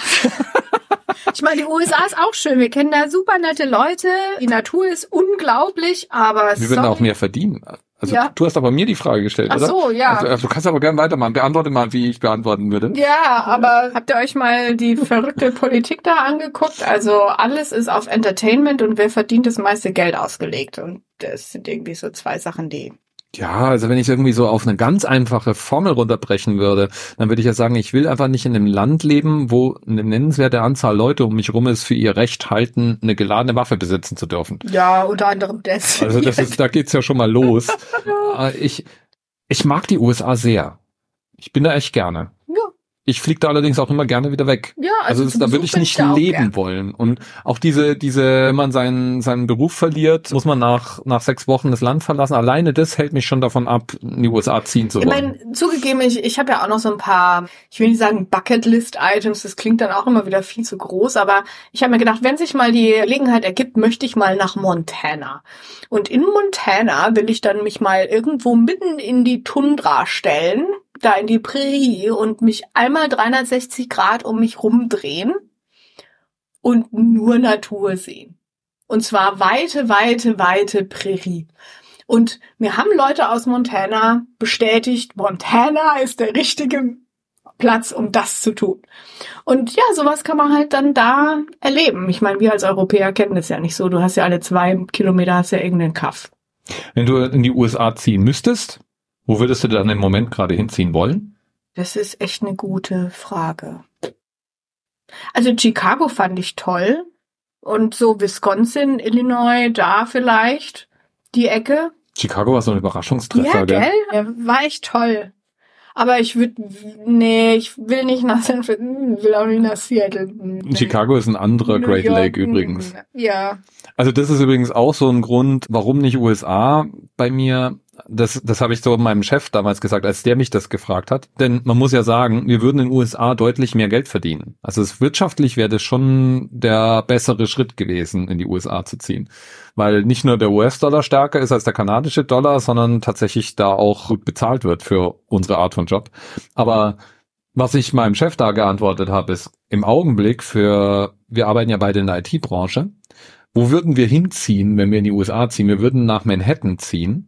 ich meine, die USA ist auch schön. Wir kennen da super nette Leute. Die Natur ist unglaublich, aber Wir würden auch mehr verdienen. Also ja. du hast aber mir die Frage gestellt, Ach oder? Ach so, ja. Also, also, du kannst aber gerne weitermachen. Beantworte mal, wie ich beantworten würde. Ja, aber habt ihr euch mal die verrückte Politik da angeguckt? Also alles ist auf Entertainment und wer verdient das meiste Geld ausgelegt. Und das sind irgendwie so zwei Sachen, die ja, also wenn ich irgendwie so auf eine ganz einfache Formel runterbrechen würde, dann würde ich ja sagen, ich will einfach nicht in einem Land leben, wo eine nennenswerte Anzahl Leute um mich rum ist, für ihr Recht halten, eine geladene Waffe besitzen zu dürfen. Ja, unter anderem das. Also das ist, da geht's ja schon mal los. Äh, ich, ich mag die USA sehr. Ich bin da echt gerne. Ich fliege da allerdings auch immer gerne wieder weg. Ja, also, also da würde ich nicht leben gern. wollen. Und auch diese, diese, wenn man seinen, seinen Beruf verliert, muss man nach, nach sechs Wochen das Land verlassen. Alleine das hält mich schon davon ab, in die USA ziehen zu wollen. Ich meine, zugegeben, ich, ich habe ja auch noch so ein paar, ich will nicht sagen Bucketlist-Items, das klingt dann auch immer wieder viel zu groß, aber ich habe mir gedacht, wenn sich mal die Gelegenheit ergibt, möchte ich mal nach Montana. Und in Montana will ich dann mich mal irgendwo mitten in die Tundra stellen da in die Prärie und mich einmal 360 Grad um mich rumdrehen und nur Natur sehen. Und zwar weite, weite, weite Prärie. Und mir haben Leute aus Montana bestätigt, Montana ist der richtige Platz, um das zu tun. Und ja, sowas kann man halt dann da erleben. Ich meine, wir als Europäer kennen das ja nicht so. Du hast ja alle zwei Kilometer hast ja irgendeinen Kaff. Wenn du in die USA ziehen müsstest, wo würdest du dann im Moment gerade hinziehen wollen? Das ist echt eine gute Frage. Also Chicago fand ich toll. Und so Wisconsin, Illinois, da vielleicht die Ecke. Chicago war so ein Überraschungstreffer, ja, gell? Ja, war echt toll. Aber ich würde, nee, ich will nicht nach San Francisco, will auch nicht nach Seattle. Nee. Chicago ist ein anderer New Great York, Lake übrigens. Ja. Also das ist übrigens auch so ein Grund, warum nicht USA bei mir das, das habe ich so meinem Chef damals gesagt, als der mich das gefragt hat. Denn man muss ja sagen, wir würden in den USA deutlich mehr Geld verdienen. Also es, wirtschaftlich wäre das schon der bessere Schritt gewesen, in die USA zu ziehen. Weil nicht nur der US-Dollar stärker ist als der kanadische Dollar, sondern tatsächlich da auch gut bezahlt wird für unsere Art von Job. Aber was ich meinem Chef da geantwortet habe, ist im Augenblick für, wir arbeiten ja beide in der IT-Branche, wo würden wir hinziehen, wenn wir in die USA ziehen? Wir würden nach Manhattan ziehen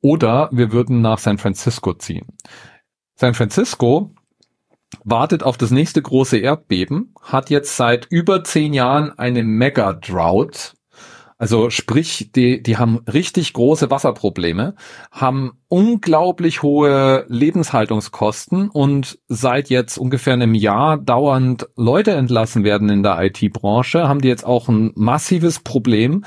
oder wir würden nach San Francisco ziehen. San Francisco wartet auf das nächste große Erdbeben, hat jetzt seit über zehn Jahren eine Mega-Drought. Also sprich, die, die haben richtig große Wasserprobleme, haben unglaublich hohe Lebenshaltungskosten und seit jetzt ungefähr einem Jahr dauernd Leute entlassen werden in der IT-Branche, haben die jetzt auch ein massives Problem,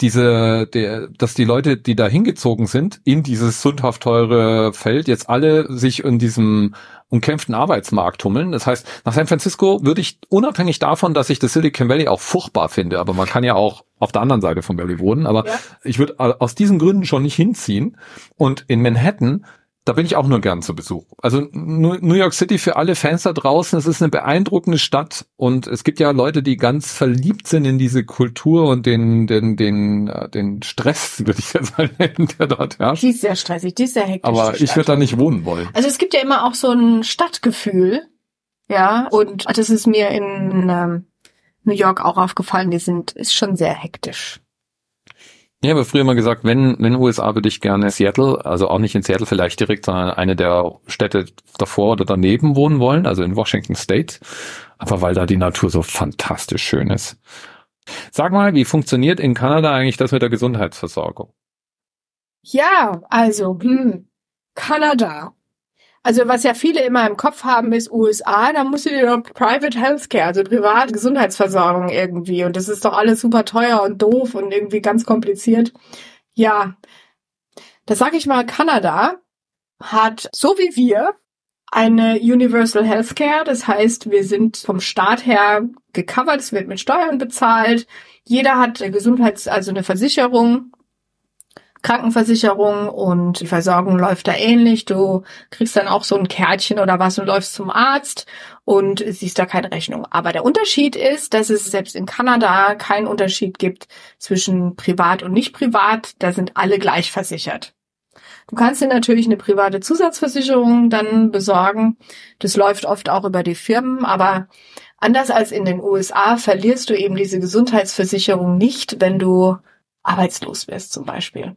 diese, der, dass die Leute, die da hingezogen sind, in dieses sündhaft teure Feld, jetzt alle sich in diesem umkämpften Arbeitsmarkt tummeln. Das heißt, nach San Francisco würde ich, unabhängig davon, dass ich das Silicon Valley auch furchtbar finde, aber man kann ja auch auf der anderen Seite von Valley wohnen, aber ja. ich würde aus diesen Gründen schon nicht hinziehen. Und in Manhattan da bin ich auch nur gern zu Besuch. Also New York City für alle Fans da draußen, es ist eine beeindruckende Stadt und es gibt ja Leute, die ganz verliebt sind in diese Kultur und den den den äh, den Stress, würde ich jetzt mal nennen, der dort herrscht. Die ist sehr stressig, die ist sehr hektisch. Aber ich würde da nicht wohnen wollen. Also es gibt ja immer auch so ein Stadtgefühl, ja, und das ist mir in ähm, New York auch aufgefallen. Die sind ist schon sehr hektisch. Ich habe früher mal gesagt, wenn, wenn USA würde ich gerne Seattle, also auch nicht in Seattle vielleicht direkt, sondern eine der Städte davor oder daneben wohnen wollen, also in Washington State. Einfach weil da die Natur so fantastisch schön ist. Sag mal, wie funktioniert in Kanada eigentlich das mit der Gesundheitsversorgung? Ja, also, hm, Kanada. Also was ja viele immer im Kopf haben, ist USA, da musst du dir doch Private Healthcare, also private Gesundheitsversorgung irgendwie. Und das ist doch alles super teuer und doof und irgendwie ganz kompliziert. Ja, da sag ich mal, Kanada hat, so wie wir, eine Universal Healthcare. Das heißt, wir sind vom Staat her gecovert, es wird mit Steuern bezahlt. Jeder hat Gesundheits-, also eine Versicherung Krankenversicherung und die Versorgung läuft da ähnlich. Du kriegst dann auch so ein Kärtchen oder was und läufst zum Arzt und siehst da keine Rechnung. Aber der Unterschied ist, dass es selbst in Kanada keinen Unterschied gibt zwischen privat und nicht privat. Da sind alle gleich versichert. Du kannst dir natürlich eine private Zusatzversicherung dann besorgen. Das läuft oft auch über die Firmen, aber anders als in den USA verlierst du eben diese Gesundheitsversicherung nicht, wenn du arbeitslos wirst zum Beispiel.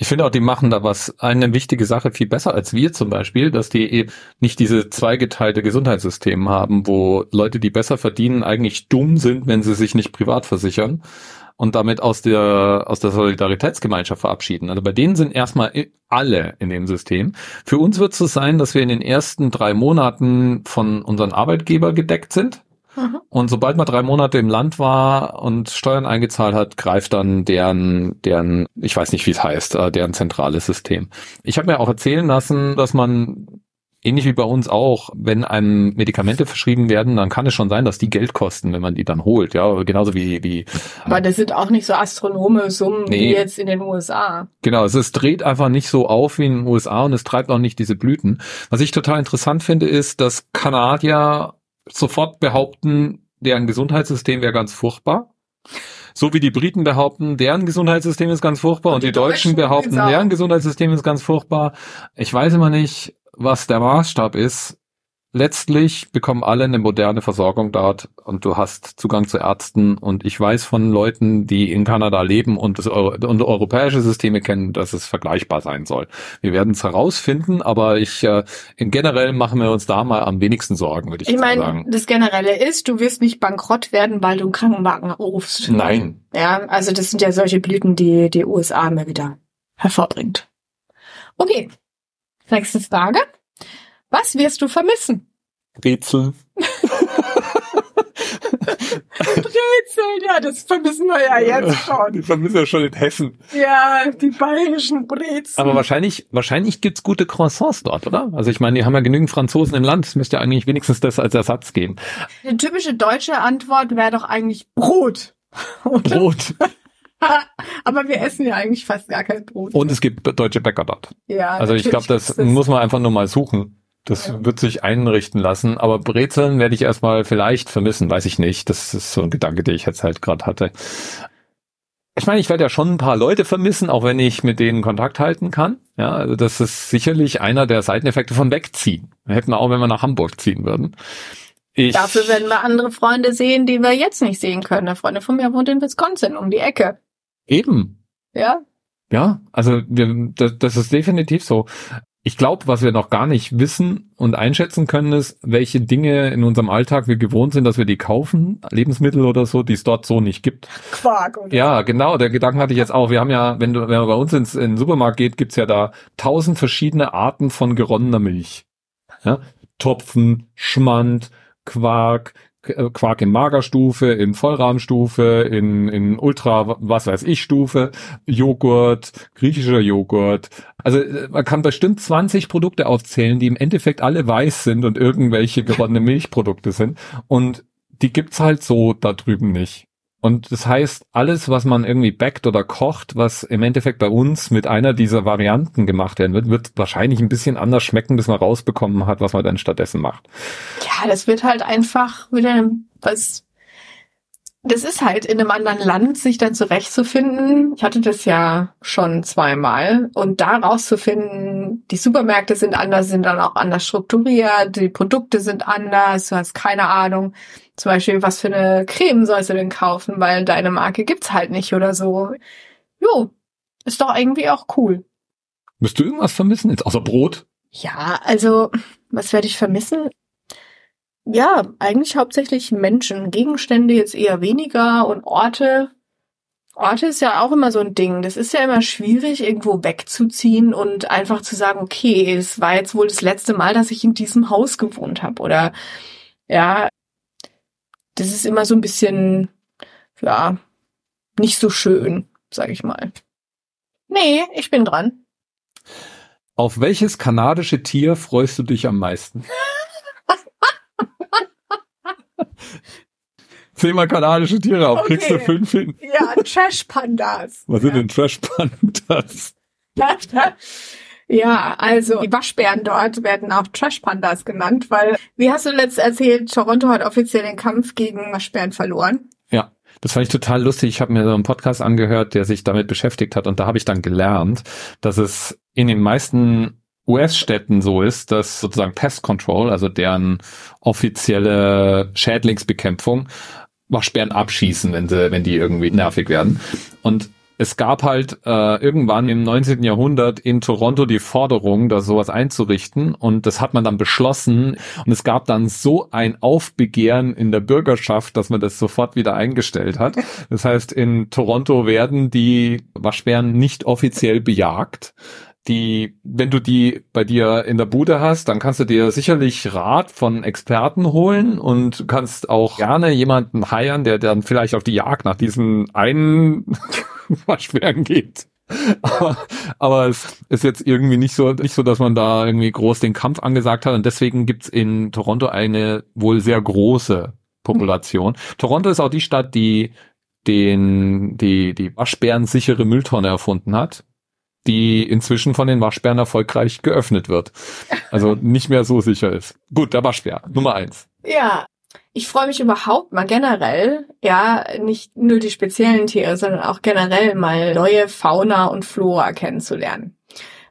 Ich finde auch, die machen da was, eine wichtige Sache viel besser als wir zum Beispiel, dass die eben nicht diese zweigeteilte Gesundheitssystem haben, wo Leute, die besser verdienen, eigentlich dumm sind, wenn sie sich nicht privat versichern und damit aus der, aus der Solidaritätsgemeinschaft verabschieden. Also bei denen sind erstmal alle in dem System. Für uns wird es so sein, dass wir in den ersten drei Monaten von unseren Arbeitgeber gedeckt sind. Mhm. Und sobald man drei Monate im Land war und Steuern eingezahlt hat, greift dann deren, deren, ich weiß nicht, wie es heißt, äh, deren zentrales System. Ich habe mir auch erzählen lassen, dass man ähnlich wie bei uns auch, wenn einem Medikamente verschrieben werden, dann kann es schon sein, dass die Geld kosten, wenn man die dann holt, ja, genauso wie wie. Aber das sind auch nicht so astronome Summen nee. wie jetzt in den USA. Genau, es dreht einfach nicht so auf wie in den USA und es treibt auch nicht diese Blüten. Was ich total interessant finde, ist, dass Kanadier sofort behaupten, deren Gesundheitssystem wäre ganz furchtbar. So wie die Briten behaupten, deren Gesundheitssystem ist ganz furchtbar und, und die, die, Deutschen, Deutschen behaupten, deren Gesundheitssystem ist ganz furchtbar. Ich weiß immer nicht, was der Maßstab ist, letztlich bekommen alle eine moderne Versorgung dort und du hast Zugang zu Ärzten und ich weiß von Leuten, die in Kanada leben und, das Euro und europäische Systeme kennen, dass es vergleichbar sein soll. Wir werden es herausfinden, aber ich äh, generell machen wir uns da mal am wenigsten Sorgen, würde ich, ich mein, sagen. Das Generelle ist, du wirst nicht bankrott werden, weil du einen Krankenwagen rufst. Nein. Ja, also das sind ja solche Blüten, die die USA immer wieder hervorbringt. Okay, Nächste Frage. Was wirst du vermissen? Brezeln. Brezeln, ja, das vermissen wir ja jetzt schon. Die vermissen wir schon in Hessen. Ja, die bayerischen Brezeln. Aber wahrscheinlich, wahrscheinlich gibt's gute Croissants dort, oder? Also ich meine, die haben ja genügend Franzosen im Land. Es müsste ja eigentlich wenigstens das als Ersatz geben. Die typische deutsche Antwort wäre doch eigentlich Brot. Brot. Aber wir essen ja eigentlich fast gar kein Brot. Und es gibt deutsche Bäcker dort. Ja. Also ich glaube, das, das muss man einfach nur mal suchen. Das ja. wird sich einrichten lassen. Aber Brezeln werde ich erstmal vielleicht vermissen, weiß ich nicht. Das ist so ein Gedanke, den ich jetzt halt gerade hatte. Ich meine, ich werde ja schon ein paar Leute vermissen, auch wenn ich mit denen Kontakt halten kann. Ja, also das ist sicherlich einer der Seiteneffekte von Wegziehen. Hätten wir auch, wenn wir nach Hamburg ziehen würden. Ich Dafür werden wir andere Freunde sehen, die wir jetzt nicht sehen können. Eine Freundin von mir wohnt in Wisconsin um die Ecke. Eben. Ja. Ja, also wir, das, das ist definitiv so. Ich glaube, was wir noch gar nicht wissen und einschätzen können, ist, welche Dinge in unserem Alltag wir gewohnt sind, dass wir die kaufen, Lebensmittel oder so, die es dort so nicht gibt. Quark. Oder? Ja, genau, der Gedanken hatte ich jetzt auch. Wir haben ja, wenn, du, wenn man bei uns ins in den Supermarkt geht, gibt's ja da tausend verschiedene Arten von geronnener Milch. Ja? Topfen, Schmand, Quark, Quark in Magerstufe, in Vollrahmstufe, in, in Ultra, was weiß ich, Stufe, Joghurt, griechischer Joghurt. Also äh, man kann bestimmt 20 Produkte aufzählen, die im Endeffekt alle weiß sind und irgendwelche gewonnene Milchprodukte sind. Und die gibt's halt so da drüben nicht. Und das heißt, alles, was man irgendwie backt oder kocht, was im Endeffekt bei uns mit einer dieser Varianten gemacht werden wird, wird wahrscheinlich ein bisschen anders schmecken, bis man rausbekommen hat, was man dann stattdessen macht. Ja, das wird halt einfach wieder was. Das ist halt in einem anderen Land, sich dann zurechtzufinden. Ich hatte das ja schon zweimal. Und da rauszufinden, die Supermärkte sind anders, sind dann auch anders strukturiert, die Produkte sind anders, du hast keine Ahnung zum Beispiel, was für eine Creme sollst du denn kaufen, weil deine Marke gibt's halt nicht oder so. Jo, ist doch irgendwie auch cool. Müsst du irgendwas vermissen, jetzt außer Brot? Ja, also, was werde ich vermissen? Ja, eigentlich hauptsächlich Menschen, Gegenstände jetzt eher weniger und Orte. Orte ist ja auch immer so ein Ding. Das ist ja immer schwierig, irgendwo wegzuziehen und einfach zu sagen, okay, es war jetzt wohl das letzte Mal, dass ich in diesem Haus gewohnt habe. Oder ja, das ist immer so ein bisschen, ja, nicht so schön, sag ich mal. Nee, ich bin dran. Auf welches kanadische Tier freust du dich am meisten? Zähl mal kanadische Tiere auf, okay. kriegst du fünf hin. Ja, Trash-Pandas. Was sind denn Trash-Pandas? Ja, also die Waschbären dort werden auch Trash Pandas genannt, weil, wie hast du letzt erzählt, Toronto hat offiziell den Kampf gegen Waschbären verloren. Ja. Das fand ich total lustig. Ich habe mir so einen Podcast angehört, der sich damit beschäftigt hat und da habe ich dann gelernt, dass es in den meisten US-Städten so ist, dass sozusagen Pest Control, also deren offizielle Schädlingsbekämpfung, Waschbären abschießen, wenn sie, wenn die irgendwie nervig werden. Und es gab halt äh, irgendwann im 19. Jahrhundert in Toronto die Forderung, da sowas einzurichten und das hat man dann beschlossen und es gab dann so ein Aufbegehren in der Bürgerschaft, dass man das sofort wieder eingestellt hat. Das heißt, in Toronto werden die Waschbären nicht offiziell bejagt die, wenn du die bei dir in der Bude hast, dann kannst du dir sicherlich Rat von Experten holen und kannst auch gerne jemanden heiern, der dann vielleicht auf die Jagd nach diesen einen Waschbären geht. Aber, aber es ist jetzt irgendwie nicht so, nicht so, dass man da irgendwie groß den Kampf angesagt hat. Und deswegen gibt's in Toronto eine wohl sehr große Population. Toronto ist auch die Stadt, die den, die, die Waschbären sichere Mülltonne erfunden hat die inzwischen von den Waschbären erfolgreich geöffnet wird. Also nicht mehr so sicher ist. Gut, der Waschbär, Nummer eins. Ja, ich freue mich überhaupt mal generell, ja, nicht nur die speziellen Tiere, sondern auch generell mal neue Fauna und Flora kennenzulernen.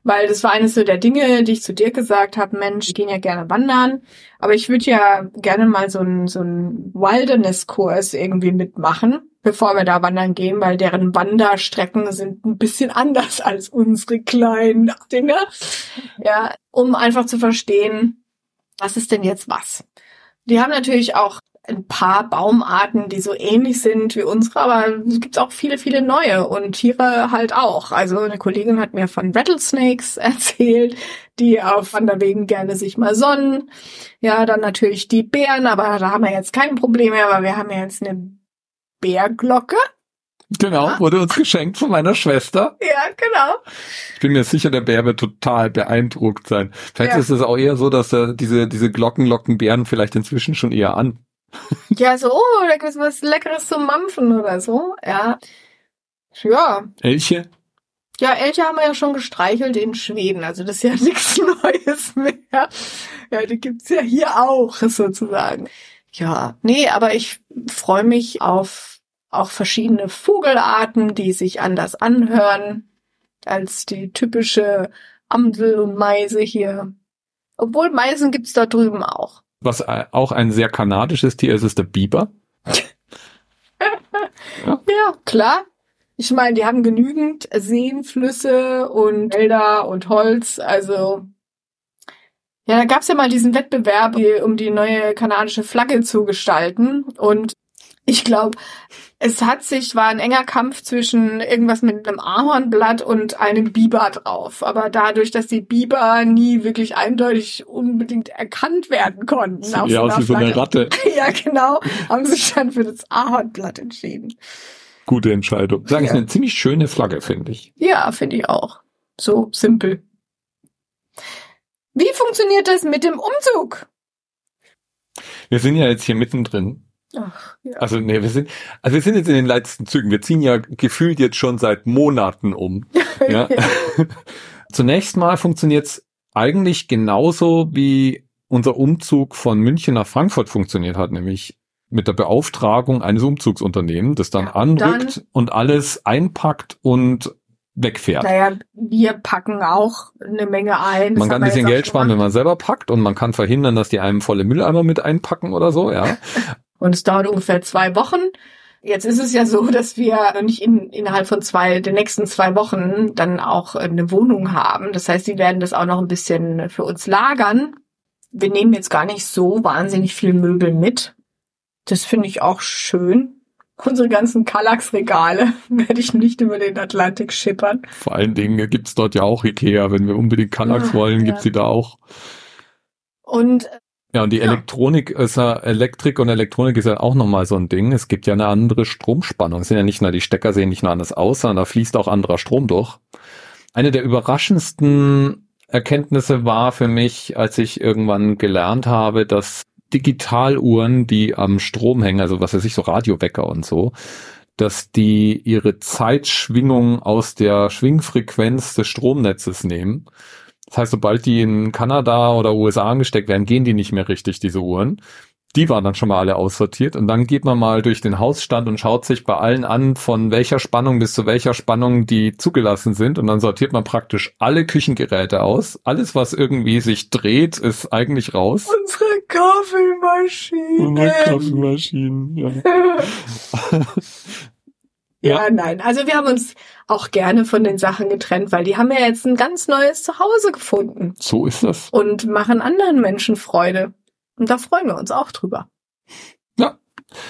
Weil das war eines so der Dinge, die ich zu dir gesagt habe, Mensch, ich gehen ja gerne wandern, aber ich würde ja gerne mal so einen so einen Wilderness-Kurs irgendwie mitmachen bevor wir da wandern gehen, weil deren Wanderstrecken sind ein bisschen anders als unsere kleinen Dinger. Ja, um einfach zu verstehen, was ist denn jetzt was? Die haben natürlich auch ein paar Baumarten, die so ähnlich sind wie unsere, aber es gibt auch viele, viele neue und Tiere halt auch. Also eine Kollegin hat mir von Rattlesnakes erzählt, die auf Wanderwegen gerne sich mal sonnen. Ja, dann natürlich die Bären, aber da haben wir jetzt kein Problem mehr, weil wir haben ja jetzt eine Bärglocke. Genau, ja. wurde uns geschenkt von meiner Schwester. Ja, genau. Ich bin mir sicher, der Bär wird total beeindruckt sein. Vielleicht ja. ist es auch eher so, dass er diese, diese Glocken locken Bären vielleicht inzwischen schon eher an. Ja, so, oh, da gibt's was Leckeres zum Mampfen oder so, ja. Ja. Elche? Ja, Elche haben wir ja schon gestreichelt in Schweden, also das ist ja nichts Neues mehr. Ja, die gibt's ja hier auch, sozusagen. Ja, nee, aber ich freue mich auf auch verschiedene Vogelarten, die sich anders anhören als die typische Amsel und Meise hier. Obwohl Meisen gibt's da drüben auch. Was auch ein sehr kanadisches Tier ist, ist der Biber. ja. ja, klar. Ich meine, die haben genügend Seen, Flüsse und Wälder und Holz, also ja, da gab's ja mal diesen Wettbewerb, um die neue kanadische Flagge zu gestalten. Und ich glaube, es hat sich, war ein enger Kampf zwischen irgendwas mit einem Ahornblatt und einem Biber drauf. Aber dadurch, dass die Biber nie wirklich eindeutig unbedingt erkannt werden konnten. Sieht auf ja, aus wie so eine Ratte. ja, genau. Haben sich dann für das Ahornblatt entschieden. Gute Entscheidung. Sagen, ja. ist eine ziemlich schöne Flagge, finde ich. Ja, finde ich auch. So simpel. Wie funktioniert das mit dem Umzug? Wir sind ja jetzt hier mittendrin. Ach, ja. Also nee, wir sind, also wir sind jetzt in den letzten Zügen. Wir ziehen ja gefühlt jetzt schon seit Monaten um. ja. Zunächst mal funktioniert es eigentlich genauso wie unser Umzug von München nach Frankfurt funktioniert hat, nämlich mit der Beauftragung eines Umzugsunternehmens, das dann ja, anrückt dann und alles einpackt und wegfährt. Naja, wir packen auch eine Menge ein. Man kann ein bisschen Geld sparen, wenn man selber packt und man kann verhindern, dass die einem volle Mülleimer mit einpacken oder so, ja. und es dauert ungefähr zwei Wochen. Jetzt ist es ja so, dass wir nicht in, innerhalb von zwei, den nächsten zwei Wochen dann auch eine Wohnung haben. Das heißt, sie werden das auch noch ein bisschen für uns lagern. Wir nehmen jetzt gar nicht so wahnsinnig viel Möbel mit. Das finde ich auch schön unsere ganzen Kallax-Regale werde ich nicht über den Atlantik schippern. Vor allen Dingen gibt's dort ja auch Ikea. Wenn wir unbedingt Kallax wollen, ja. gibt's sie da auch. Und ja, und die ja. Elektronik ist ja, Elektrik und Elektronik ist ja auch nochmal so ein Ding. Es gibt ja eine andere Stromspannung. Es sind ja nicht nur, die Stecker sehen nicht nur anders aus, sondern da fließt auch anderer Strom durch. Eine der überraschendsten Erkenntnisse war für mich, als ich irgendwann gelernt habe, dass Digitaluhren, die am Strom hängen, also was weiß ich, so Radiowecker und so, dass die ihre Zeitschwingung aus der Schwingfrequenz des Stromnetzes nehmen. Das heißt, sobald die in Kanada oder USA angesteckt werden, gehen die nicht mehr richtig, diese Uhren die waren dann schon mal alle aussortiert und dann geht man mal durch den Hausstand und schaut sich bei allen an, von welcher Spannung bis zu welcher Spannung die zugelassen sind und dann sortiert man praktisch alle Küchengeräte aus. Alles, was irgendwie sich dreht, ist eigentlich raus. Unsere Kaffeemaschine. Unsere Kaffeemaschinen, ja. Ja, ja, nein. Also wir haben uns auch gerne von den Sachen getrennt, weil die haben ja jetzt ein ganz neues Zuhause gefunden. So ist das. Und machen anderen Menschen Freude. Und da freuen wir uns auch drüber. Ja.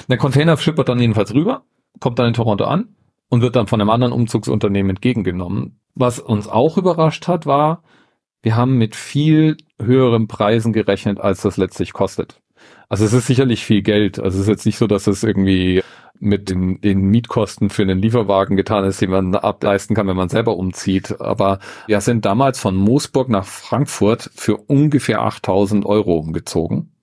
Der Container schippert dann jedenfalls rüber, kommt dann in Toronto an und wird dann von einem anderen Umzugsunternehmen entgegengenommen. Was uns auch überrascht hat, war, wir haben mit viel höheren Preisen gerechnet, als das letztlich kostet. Also es ist sicherlich viel Geld. Also es ist jetzt nicht so, dass es irgendwie mit den, den Mietkosten für einen Lieferwagen getan ist, den man ableisten kann, wenn man selber umzieht. Aber wir sind damals von Moosburg nach Frankfurt für ungefähr 8000 Euro umgezogen.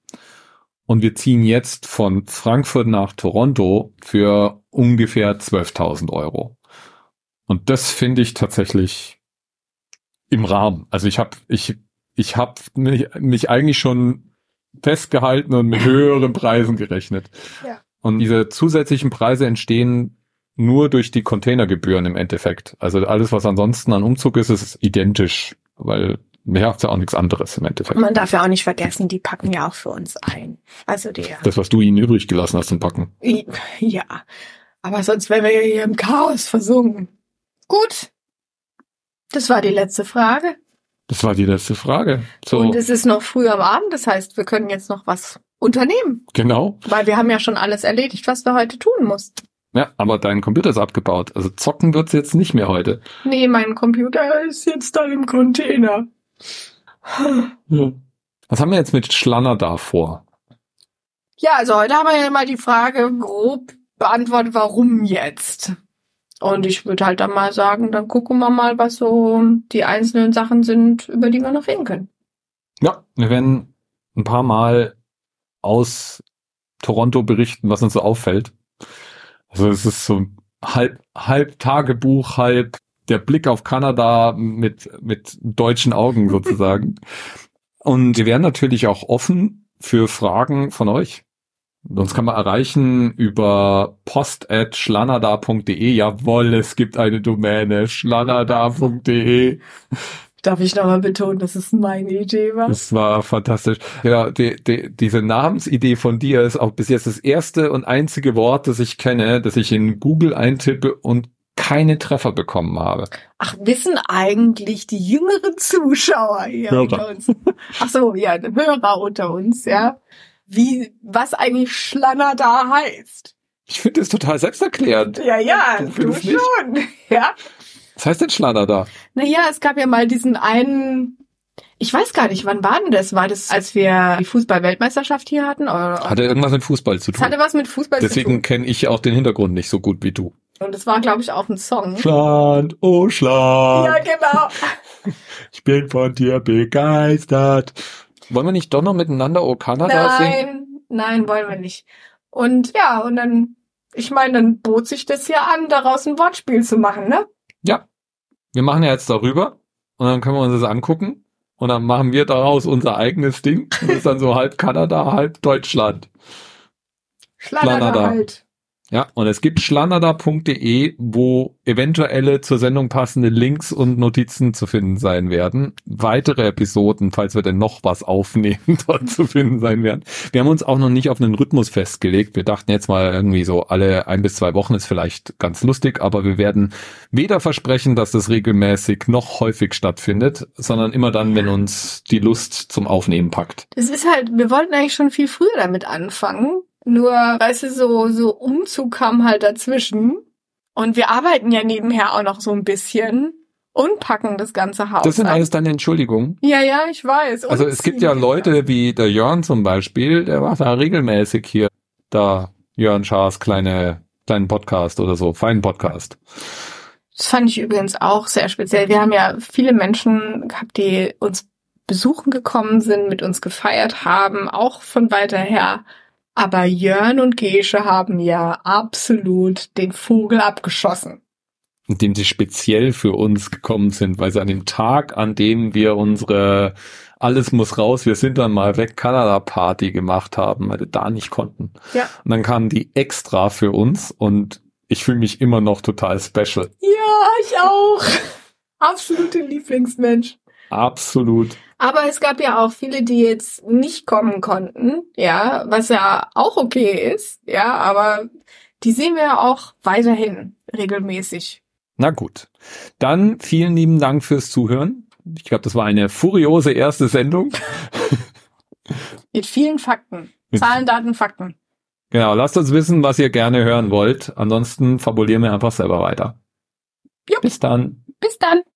Und wir ziehen jetzt von Frankfurt nach Toronto für ungefähr 12.000 Euro. Und das finde ich tatsächlich im Rahmen. Also ich habe ich ich habe mich, mich eigentlich schon festgehalten und mit höheren Preisen gerechnet. Ja. Und diese zusätzlichen Preise entstehen nur durch die Containergebühren im Endeffekt. Also alles, was ansonsten an Umzug ist, ist identisch, weil mehr habt ja auch nichts anderes im Endeffekt. Man darf ja auch nicht vergessen, die packen ja auch für uns ein. Also der. Das, was du ihnen übrig gelassen hast zum Packen. Ja. Aber sonst wären wir ja hier im Chaos versunken. Gut. Das war die letzte Frage. Das war die letzte Frage. So. Und es ist noch früh am Abend, das heißt, wir können jetzt noch was unternehmen. Genau. Weil wir haben ja schon alles erledigt, was wir heute tun mussten. Ja, aber dein Computer ist abgebaut. Also zocken wird's jetzt nicht mehr heute. Nee, mein Computer ist jetzt da im Container. Ja. Was haben wir jetzt mit Schlanner da vor? Ja, also heute haben wir ja mal die Frage grob beantwortet, warum jetzt? Und ich würde halt dann mal sagen, dann gucken wir mal, was so die einzelnen Sachen sind, über die wir noch reden können. Ja, wir werden ein paar Mal aus Toronto berichten, was uns so auffällt. Also es ist so halb, halb Tagebuch, halb der Blick auf Kanada mit, mit deutschen Augen sozusagen. Und wir werden natürlich auch offen für Fragen von euch. Uns kann man erreichen über post.schlanada.de. Jawohl, es gibt eine Domäne, schlanada.de. Darf ich nochmal betonen, dass es meine Idee war? Das war fantastisch. Ja, die, die, diese Namensidee von dir ist auch bis jetzt das erste und einzige Wort, das ich kenne, das ich in Google eintippe und keine Treffer bekommen habe. Ach, wissen eigentlich die jüngeren Zuschauer hier Hörer. unter uns? Ach so, ja, Hörer unter uns, ja wie, was eigentlich Schlanner da heißt. Ich finde es total selbsterklärend. Ja, ja, du, du schon. Ja. Was heißt denn Schlanner da? Naja, es gab ja mal diesen einen, ich weiß gar nicht, wann war denn das? War das, als wir die Fußball-Weltmeisterschaft hier hatten? Oder? Hatte irgendwas mit Fußball zu tun. Das hatte was mit Fußball Deswegen zu tun. Deswegen kenne ich auch den Hintergrund nicht so gut wie du. Und es war, glaube ich, auch ein Song. Schland, oh Schland. Ja, genau. ich bin von dir begeistert. Wollen wir nicht doch noch miteinander O Kanada singen? Nein, nein, wollen wir nicht. Und ja, und dann, ich meine, dann bot sich das ja an, daraus ein Wortspiel zu machen, ne? Ja. Wir machen ja jetzt darüber und dann können wir uns das angucken und dann machen wir daraus unser eigenes Ding. Das ist dann so halb Kanada, halb Deutschland. Schlanada halt. Ja, und es gibt schlanada.de, wo eventuelle zur Sendung passende Links und Notizen zu finden sein werden. Weitere Episoden, falls wir denn noch was aufnehmen, dort zu finden sein werden. Wir haben uns auch noch nicht auf einen Rhythmus festgelegt. Wir dachten jetzt mal irgendwie so alle ein bis zwei Wochen ist vielleicht ganz lustig, aber wir werden weder versprechen, dass das regelmäßig noch häufig stattfindet, sondern immer dann, wenn uns die Lust zum Aufnehmen packt. Es ist halt, wir wollten eigentlich schon viel früher damit anfangen nur, weißt du, so, so Umzug kam halt dazwischen. Und wir arbeiten ja nebenher auch noch so ein bisschen und packen das ganze Haus. Das sind alles deine Entschuldigungen. Ja, ja, ich weiß. Und also es gibt ja Leute wie der Jörn zum Beispiel, der macht da regelmäßig hier da Jörn Schaas kleine, kleinen Podcast oder so, feinen Podcast. Das fand ich übrigens auch sehr speziell. Wir haben ja viele Menschen gehabt, die uns besuchen gekommen sind, mit uns gefeiert haben, auch von weiter her. Aber Jörn und Gesche haben ja absolut den Vogel abgeschossen. Indem sie speziell für uns gekommen sind, weil sie an dem Tag, an dem wir unsere alles muss raus, wir sind dann mal weg Kanada Party gemacht haben, weil wir da nicht konnten. Ja. Und dann kamen die extra für uns und ich fühle mich immer noch total special. Ja, ich auch. Absolute Lieblingsmensch. Absolut. Aber es gab ja auch viele, die jetzt nicht kommen konnten, ja, was ja auch okay ist, ja, aber die sehen wir ja auch weiterhin regelmäßig. Na gut. Dann vielen lieben Dank fürs Zuhören. Ich glaube, das war eine furiose erste Sendung. Mit vielen Fakten. Zahlen, Daten, Fakten. Genau, lasst uns wissen, was ihr gerne hören wollt. Ansonsten fabulieren wir einfach selber weiter. Jo. Bis dann. Bis dann.